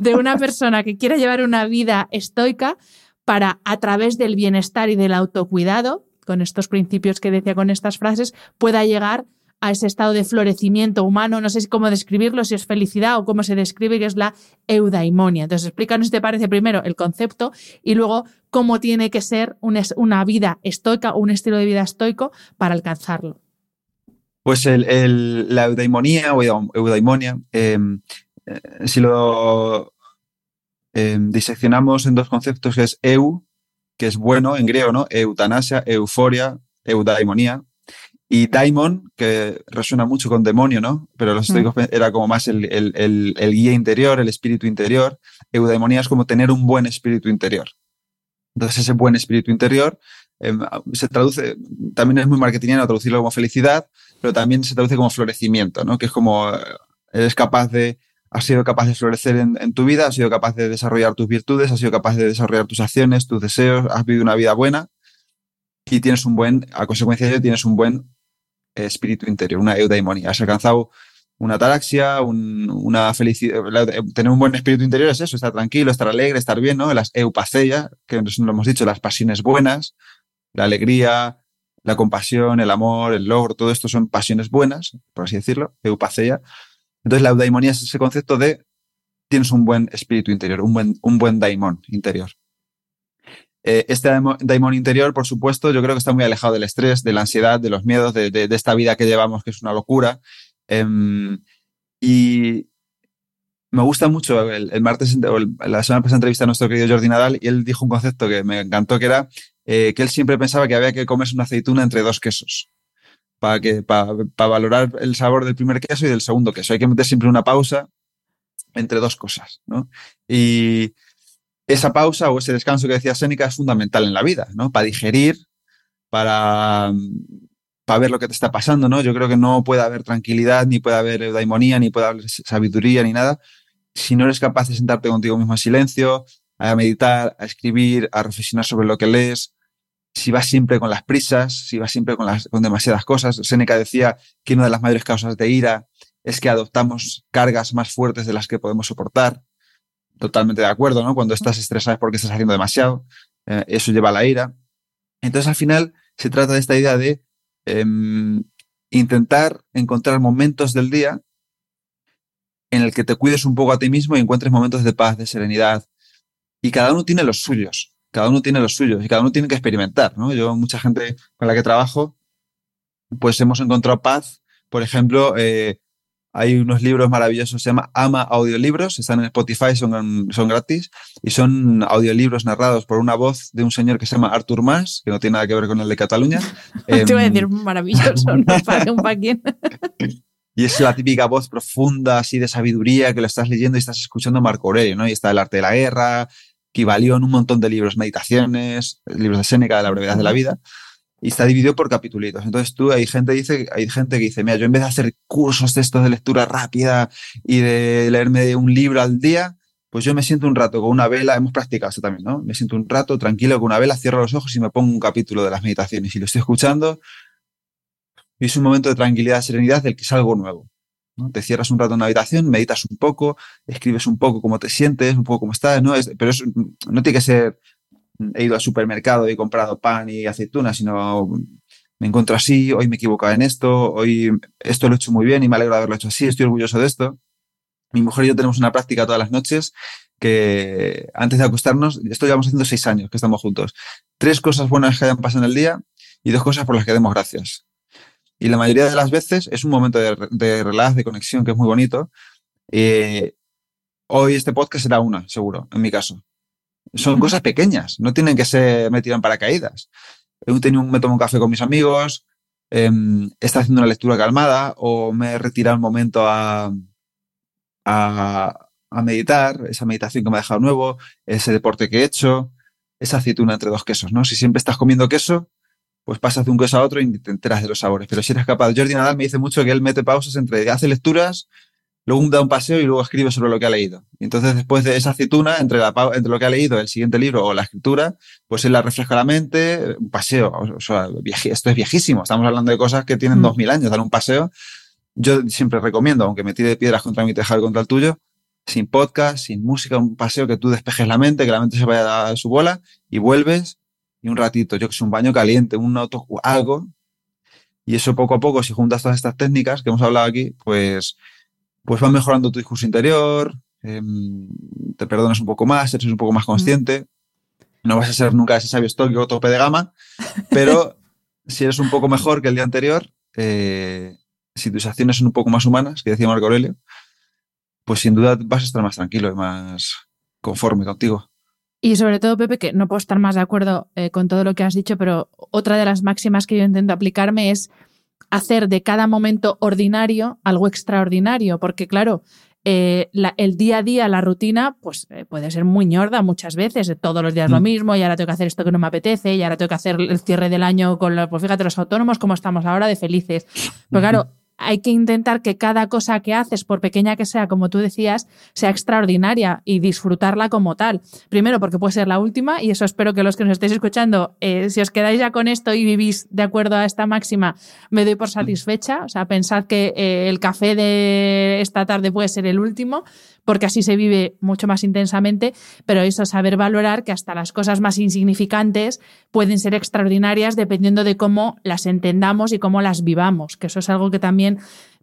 de una persona que quiera llevar una vida estoica para a través del bienestar y del autocuidado, con estos principios que decía con estas frases, pueda llegar a ese estado de florecimiento humano, no sé cómo describirlo, si es felicidad o cómo se describe, que es la eudaimonia. Entonces, explícanos si te parece primero el concepto y luego cómo tiene que ser una, vida estoica o un estilo de vida estoico para alcanzarlo. Pues la eudaimonía o eudaimonia, em, eh, si lo em, diseccionamos en dos conceptos, que es eu, que es bueno en griego, ¿no? Eutanasia, euforia, eudaimonía, y Daimon, que resuena mucho con demonio, ¿no? Pero los estoicos mm. era como más el, el, guía interior, el espíritu interior. Eudaimonía es como tener un buen espíritu interior. Entonces, ese buen espíritu interior em, se traduce, también es muy marketingiano traducirlo como felicidad, pero también se traduce como florecimiento, ¿no? Que es como eh, eres capaz de, has sido capaz de florecer en, en, tu vida, has sido capaz de desarrollar tus virtudes, has sido capaz de desarrollar tus acciones, tus deseos, has vivido una vida buena y tienes un buen, a consecuencia de ello, tienes un buen espíritu interior, una eudaimonia. Has alcanzado una ataraxia, una felicidad, tener un buen espíritu interior es eso, estar tranquilo, estar alegre, estar bien, ¿no? Las eupaceia, que nos lo hemos dicho, las pasiones buenas, la alegría, la compasión, el amor, el logro, todo esto son pasiones buenas, por así decirlo, eupaceia. Entonces la eudaimonia es ese concepto de tienes un buen espíritu interior, un buen, un buen daimon interior. Eh, este daimon interior, por supuesto, yo creo que está muy alejado del estrés, de la ansiedad, de los miedos, de, esta vida que llevamos, que es una locura. Em, y me gusta mucho, el, martes, la semana pasada entrevista a nuestro querido Jordi Nadal, y él dijo un concepto que me encantó, que era eh, que él siempre pensaba que había que comerse una aceituna entre dos quesos. Para, que, para, para valorar el sabor del primer queso y del segundo queso. Hay que meter siempre una pausa entre dos cosas. ¿no? Y, esa pausa o ese descanso que decía Séneca es fundamental en la vida, ¿no? Para digerir, para, para ver lo que te está pasando, ¿no? Yo creo que no puede haber tranquilidad, ni puede haber eudaimonía, ni puede haber sabiduría, ni nada, si no eres capaz de sentarte contigo mismo en silencio, a meditar, a escribir, a reflexionar sobre lo que lees, si vas siempre con las prisas, si vas siempre con, con demasiadas cosas. Séneca decía que una de las mayores causas de ira es que adoptamos cargas más fuertes de las que podemos soportar totalmente de acuerdo, ¿no? Cuando estás estresado es porque estás haciendo demasiado, eh, eso lleva a la ira. Entonces, al final, se trata de esta idea de em, intentar encontrar momentos del día en el que te cuides un poco a ti mismo y encuentres momentos de paz, de serenidad. Y cada uno tiene los suyos, cada uno tiene los suyos y cada uno tiene que experimentar, ¿no? Yo, mucha gente con la que trabajo, pues hemos encontrado paz, por ejemplo, eh, hay unos libros maravillosos, se llama Ama Audiolibros, están en Spotify, son, son gratis, y son audiolibros narrados por una voz de un señor que se llama Artur Mas, que no tiene nada que ver con el de Cataluña. Te voy a decir em, maravilloso, no para un Y es la típica voz profunda, así de sabiduría, que lo estás leyendo y estás escuchando Marco Aurelio, ¿no? Y está El arte de la guerra, en un montón de libros, meditaciones, libros de Séneca, de la brevedad de la vida. Y está dividido por capítulos. Entonces tú, hay gente, dice, hay gente que dice, mira, yo en vez de hacer cursos de estos de lectura rápida y de leerme un libro al día, pues yo me siento un rato con una vela, hemos practicado eso también, ¿no? Me siento un rato tranquilo con una vela, cierro los ojos y me pongo un capítulo de las meditaciones y lo estoy escuchando. Y es un momento de tranquilidad, serenidad del que es algo nuevo. ¿no? Te cierras un rato en una habitación, meditas un poco, escribes un poco cómo te sientes, un poco cómo estás, ¿no? pero eso no tiene que ser he ido al supermercado y he comprado pan y aceitunas, sino me encuentro así, hoy me he equivocado en esto, hoy esto lo he hecho muy bien y me alegro de haberlo hecho así, estoy orgulloso de esto. Mi mujer y yo tenemos una práctica todas las noches que antes de acostarnos, esto llevamos haciendo seis años que estamos juntos, tres cosas buenas que hayan pasado en el día y dos cosas por las que demos gracias. Y la mayoría de las veces es un momento de, de relax, de conexión, que es muy bonito. Eh, hoy este podcast será una, seguro, en mi caso. Son cosas pequeñas, no tienen que ser me tiran paracaídas. He tenido me tomo un café con mis amigos, eh, está haciendo una lectura calmada o me he retirado un momento a, a, a, meditar, esa meditación que me ha dejado nuevo, ese deporte que he hecho, esa aceituna entre dos quesos, ¿no? Si siempre estás comiendo queso, pues pasas de un queso a otro y te enteras de los sabores. Pero si eres capaz, Jordi Nadal me dice mucho que él mete pausas entre, hace lecturas luego da un paseo y luego escribe sobre lo que ha leído. Y entonces, después de esa aceituna, entre, la, entre lo que ha leído, el siguiente libro o la escritura, pues él la refresca la mente, un paseo. O sea, esto es viejísimo. Estamos hablando de cosas que tienen mm. dos mil años, dar un paseo. Yo siempre recomiendo, aunque me tire piedras contra mi tejado y contra el tuyo, sin podcast, sin música, un paseo que tú despejes la mente, que la mente se vaya a su bola y vuelves y un ratito, yo que sé, un baño caliente, un auto, algo. Y eso poco a poco, si juntas todas estas técnicas que hemos hablado aquí, pues pues va mejorando tu discurso interior, em, te perdonas un poco más, eres un poco más consciente. No vas a ser nunca ese sabio estoico tope de gama, pero si eres un poco mejor que el día anterior, eh, si tus acciones son un poco más humanas, que decía Marco Aurelio, pues sin duda vas a estar más tranquilo y más conforme contigo. Y sobre todo, Pepe, que no puedo estar más de acuerdo eh, con todo lo que has dicho, pero otra de las máximas que yo intento aplicarme es hacer de cada momento ordinario algo extraordinario, porque claro, eh, el día a día, la rutina, pues eh, puede ser muy ñorda muchas veces, todos los días lo mm. mismo, y ahora tengo que hacer esto que no me apetece, y ahora tengo que hacer el cierre del año con los, pues fíjate, los autónomos, como estamos ahora de felices. Pero claro, hay que intentar que cada cosa que haces, por pequeña que sea, como tú decías, sea extraordinaria y disfrutarla como tal. Primero, porque puede ser la última, y eso espero que los que nos estéis escuchando, eh, si os quedáis ya con esto y vivís de acuerdo a esta máxima, me doy por satisfecha. O sea, pensad que eh, el café de esta tarde puede ser el último, porque así se vive mucho más intensamente, pero eso, saber valorar que hasta las cosas más insignificantes pueden ser extraordinarias dependiendo de cómo las entendamos y cómo las vivamos, que eso es algo que también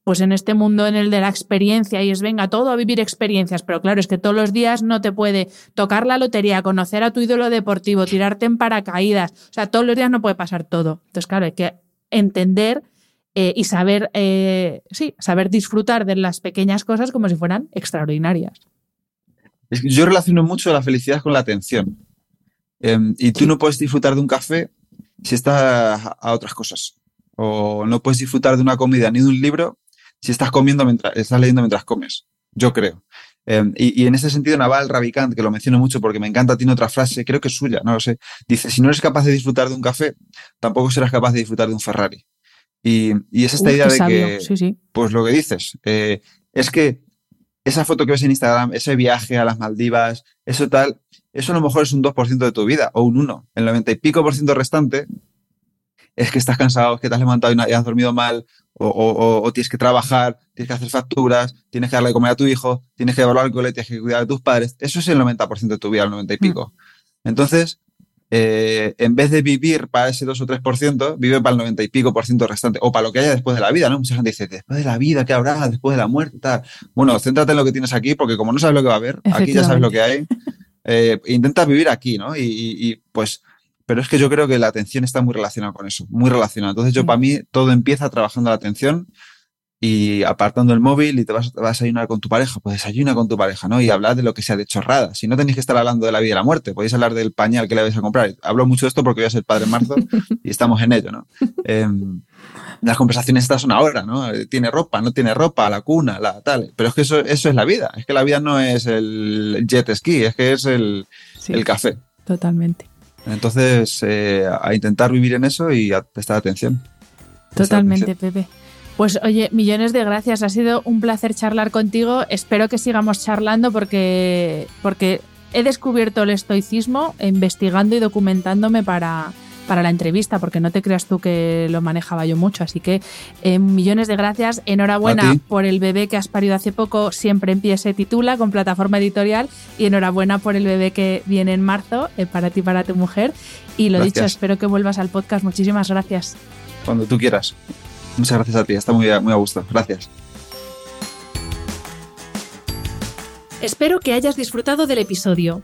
pues en este mundo en el de la experiencia y es venga todo a vivir experiencias, pero claro, es que todos los días no te puede tocar la lotería, conocer a tu ídolo deportivo, tirarte en paracaídas, o sea, todos los días no puede pasar todo. Entonces, claro, hay que entender eh, y saber, eh, sí, saber disfrutar de las pequeñas cosas como si fueran extraordinarias. yo relaciono mucho la felicidad con la atención. Em, y tú no puedes disfrutar de un café si estás a otras cosas. O no puedes disfrutar de una comida ni de un libro si estás comiendo mientras, estás leyendo mientras comes. Yo creo. Em, y, en ese sentido, Naval Ravikant, que lo menciono mucho porque me encanta, tiene otra frase, creo que es suya, no lo sé. Dice: Si no eres capaz de disfrutar de un café, tampoco serás capaz de disfrutar de un Ferrari. Y, es esta idea de que, pues lo que dices, eh, es que esa foto que ves en Instagram, ese viaje a las Maldivas, eso tal, eso a lo mejor es un 2% de tu vida o un 1. El 90 y pico por ciento restante es que estás cansado, que te has levantado y, has dormido mal, o, tienes que trabajar, tienes que hacer facturas, tienes que darle de comer a tu hijo, tienes que llevarlo al cole, tienes que cuidar de tus padres. Eso es el 90% de tu vida, el 90 y pico. Mm. Entonces, eh, en vez de vivir para ese 2 o 3%, vive para el 90 y pico por ciento restante, o para lo que haya después de la vida, ¿no? Mucha gente dice, después de la vida, ¿qué habrá? Después de la muerte, tal. Bueno, céntrate en lo que tienes aquí, porque como no sabes lo que va a haber, aquí ya sabes lo que hay. Eh, intenta vivir aquí, ¿no? Y, pues, pero es que yo creo que la atención está muy relacionada con eso, muy relacionada. Entonces, yo, mm. para mí, todo empieza trabajando la atención y apartando el móvil y te vas, vas, a desayunar con tu pareja, pues desayuna con tu pareja, ¿no? Y hablar de lo que sea de chorrada. Si no tenéis que estar hablando de la vida y la muerte, podéis hablar del pañal que le vais a comprar. Hablo mucho de esto porque voy a ser padre en marzo y estamos en ello, ¿no? Em, las conversaciones estas son ahora, ¿no? Tiene ropa, no tiene ropa, la cuna, la tal. Pero es que eso, eso es la vida. Es que la vida no es el jet ski, es que es el, el café. Totalmente. Entonces, eh, a intentar vivir en eso y a prestar atención. Totalmente. Pepe. Pues oye, millones de gracias. Ha sido un placer charlar contigo. Espero que sigamos charlando porque, porque he descubierto el estoicismo investigando y documentándome para, para la entrevista, porque no te creas tú que lo manejaba yo mucho. Así que eh, millones de gracias. Enhorabuena por el bebé que has parido hace poco. Siempre en pie se titula con plataforma editorial. Y enhorabuena por el bebé que viene en marzo eh, para ti y para tu mujer. Y lo dicho, espero que vuelvas al podcast. Muchísimas gracias. Cuando tú quieras. Muchas gracias a ti, está muy, muy a gusto. Gracias. Espero que hayas disfrutado del episodio.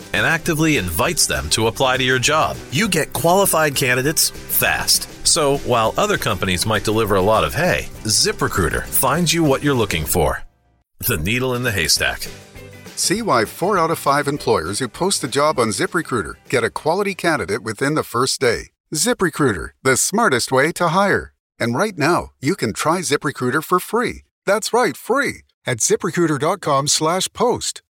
and actively invites them to apply to your job. You get qualified candidates fast. So, while other companies might deliver a lot of hay, ZipRecruiter finds you what you're looking for. The needle in the haystack. See why four out of five employers who post a job on ZipRecruiter get a quality candidate within the first day. ZipRecruiter, the smartest way to hire. And right now, you can try ZipRecruiter for free. That's right, free at ziprecruiter.com slash post.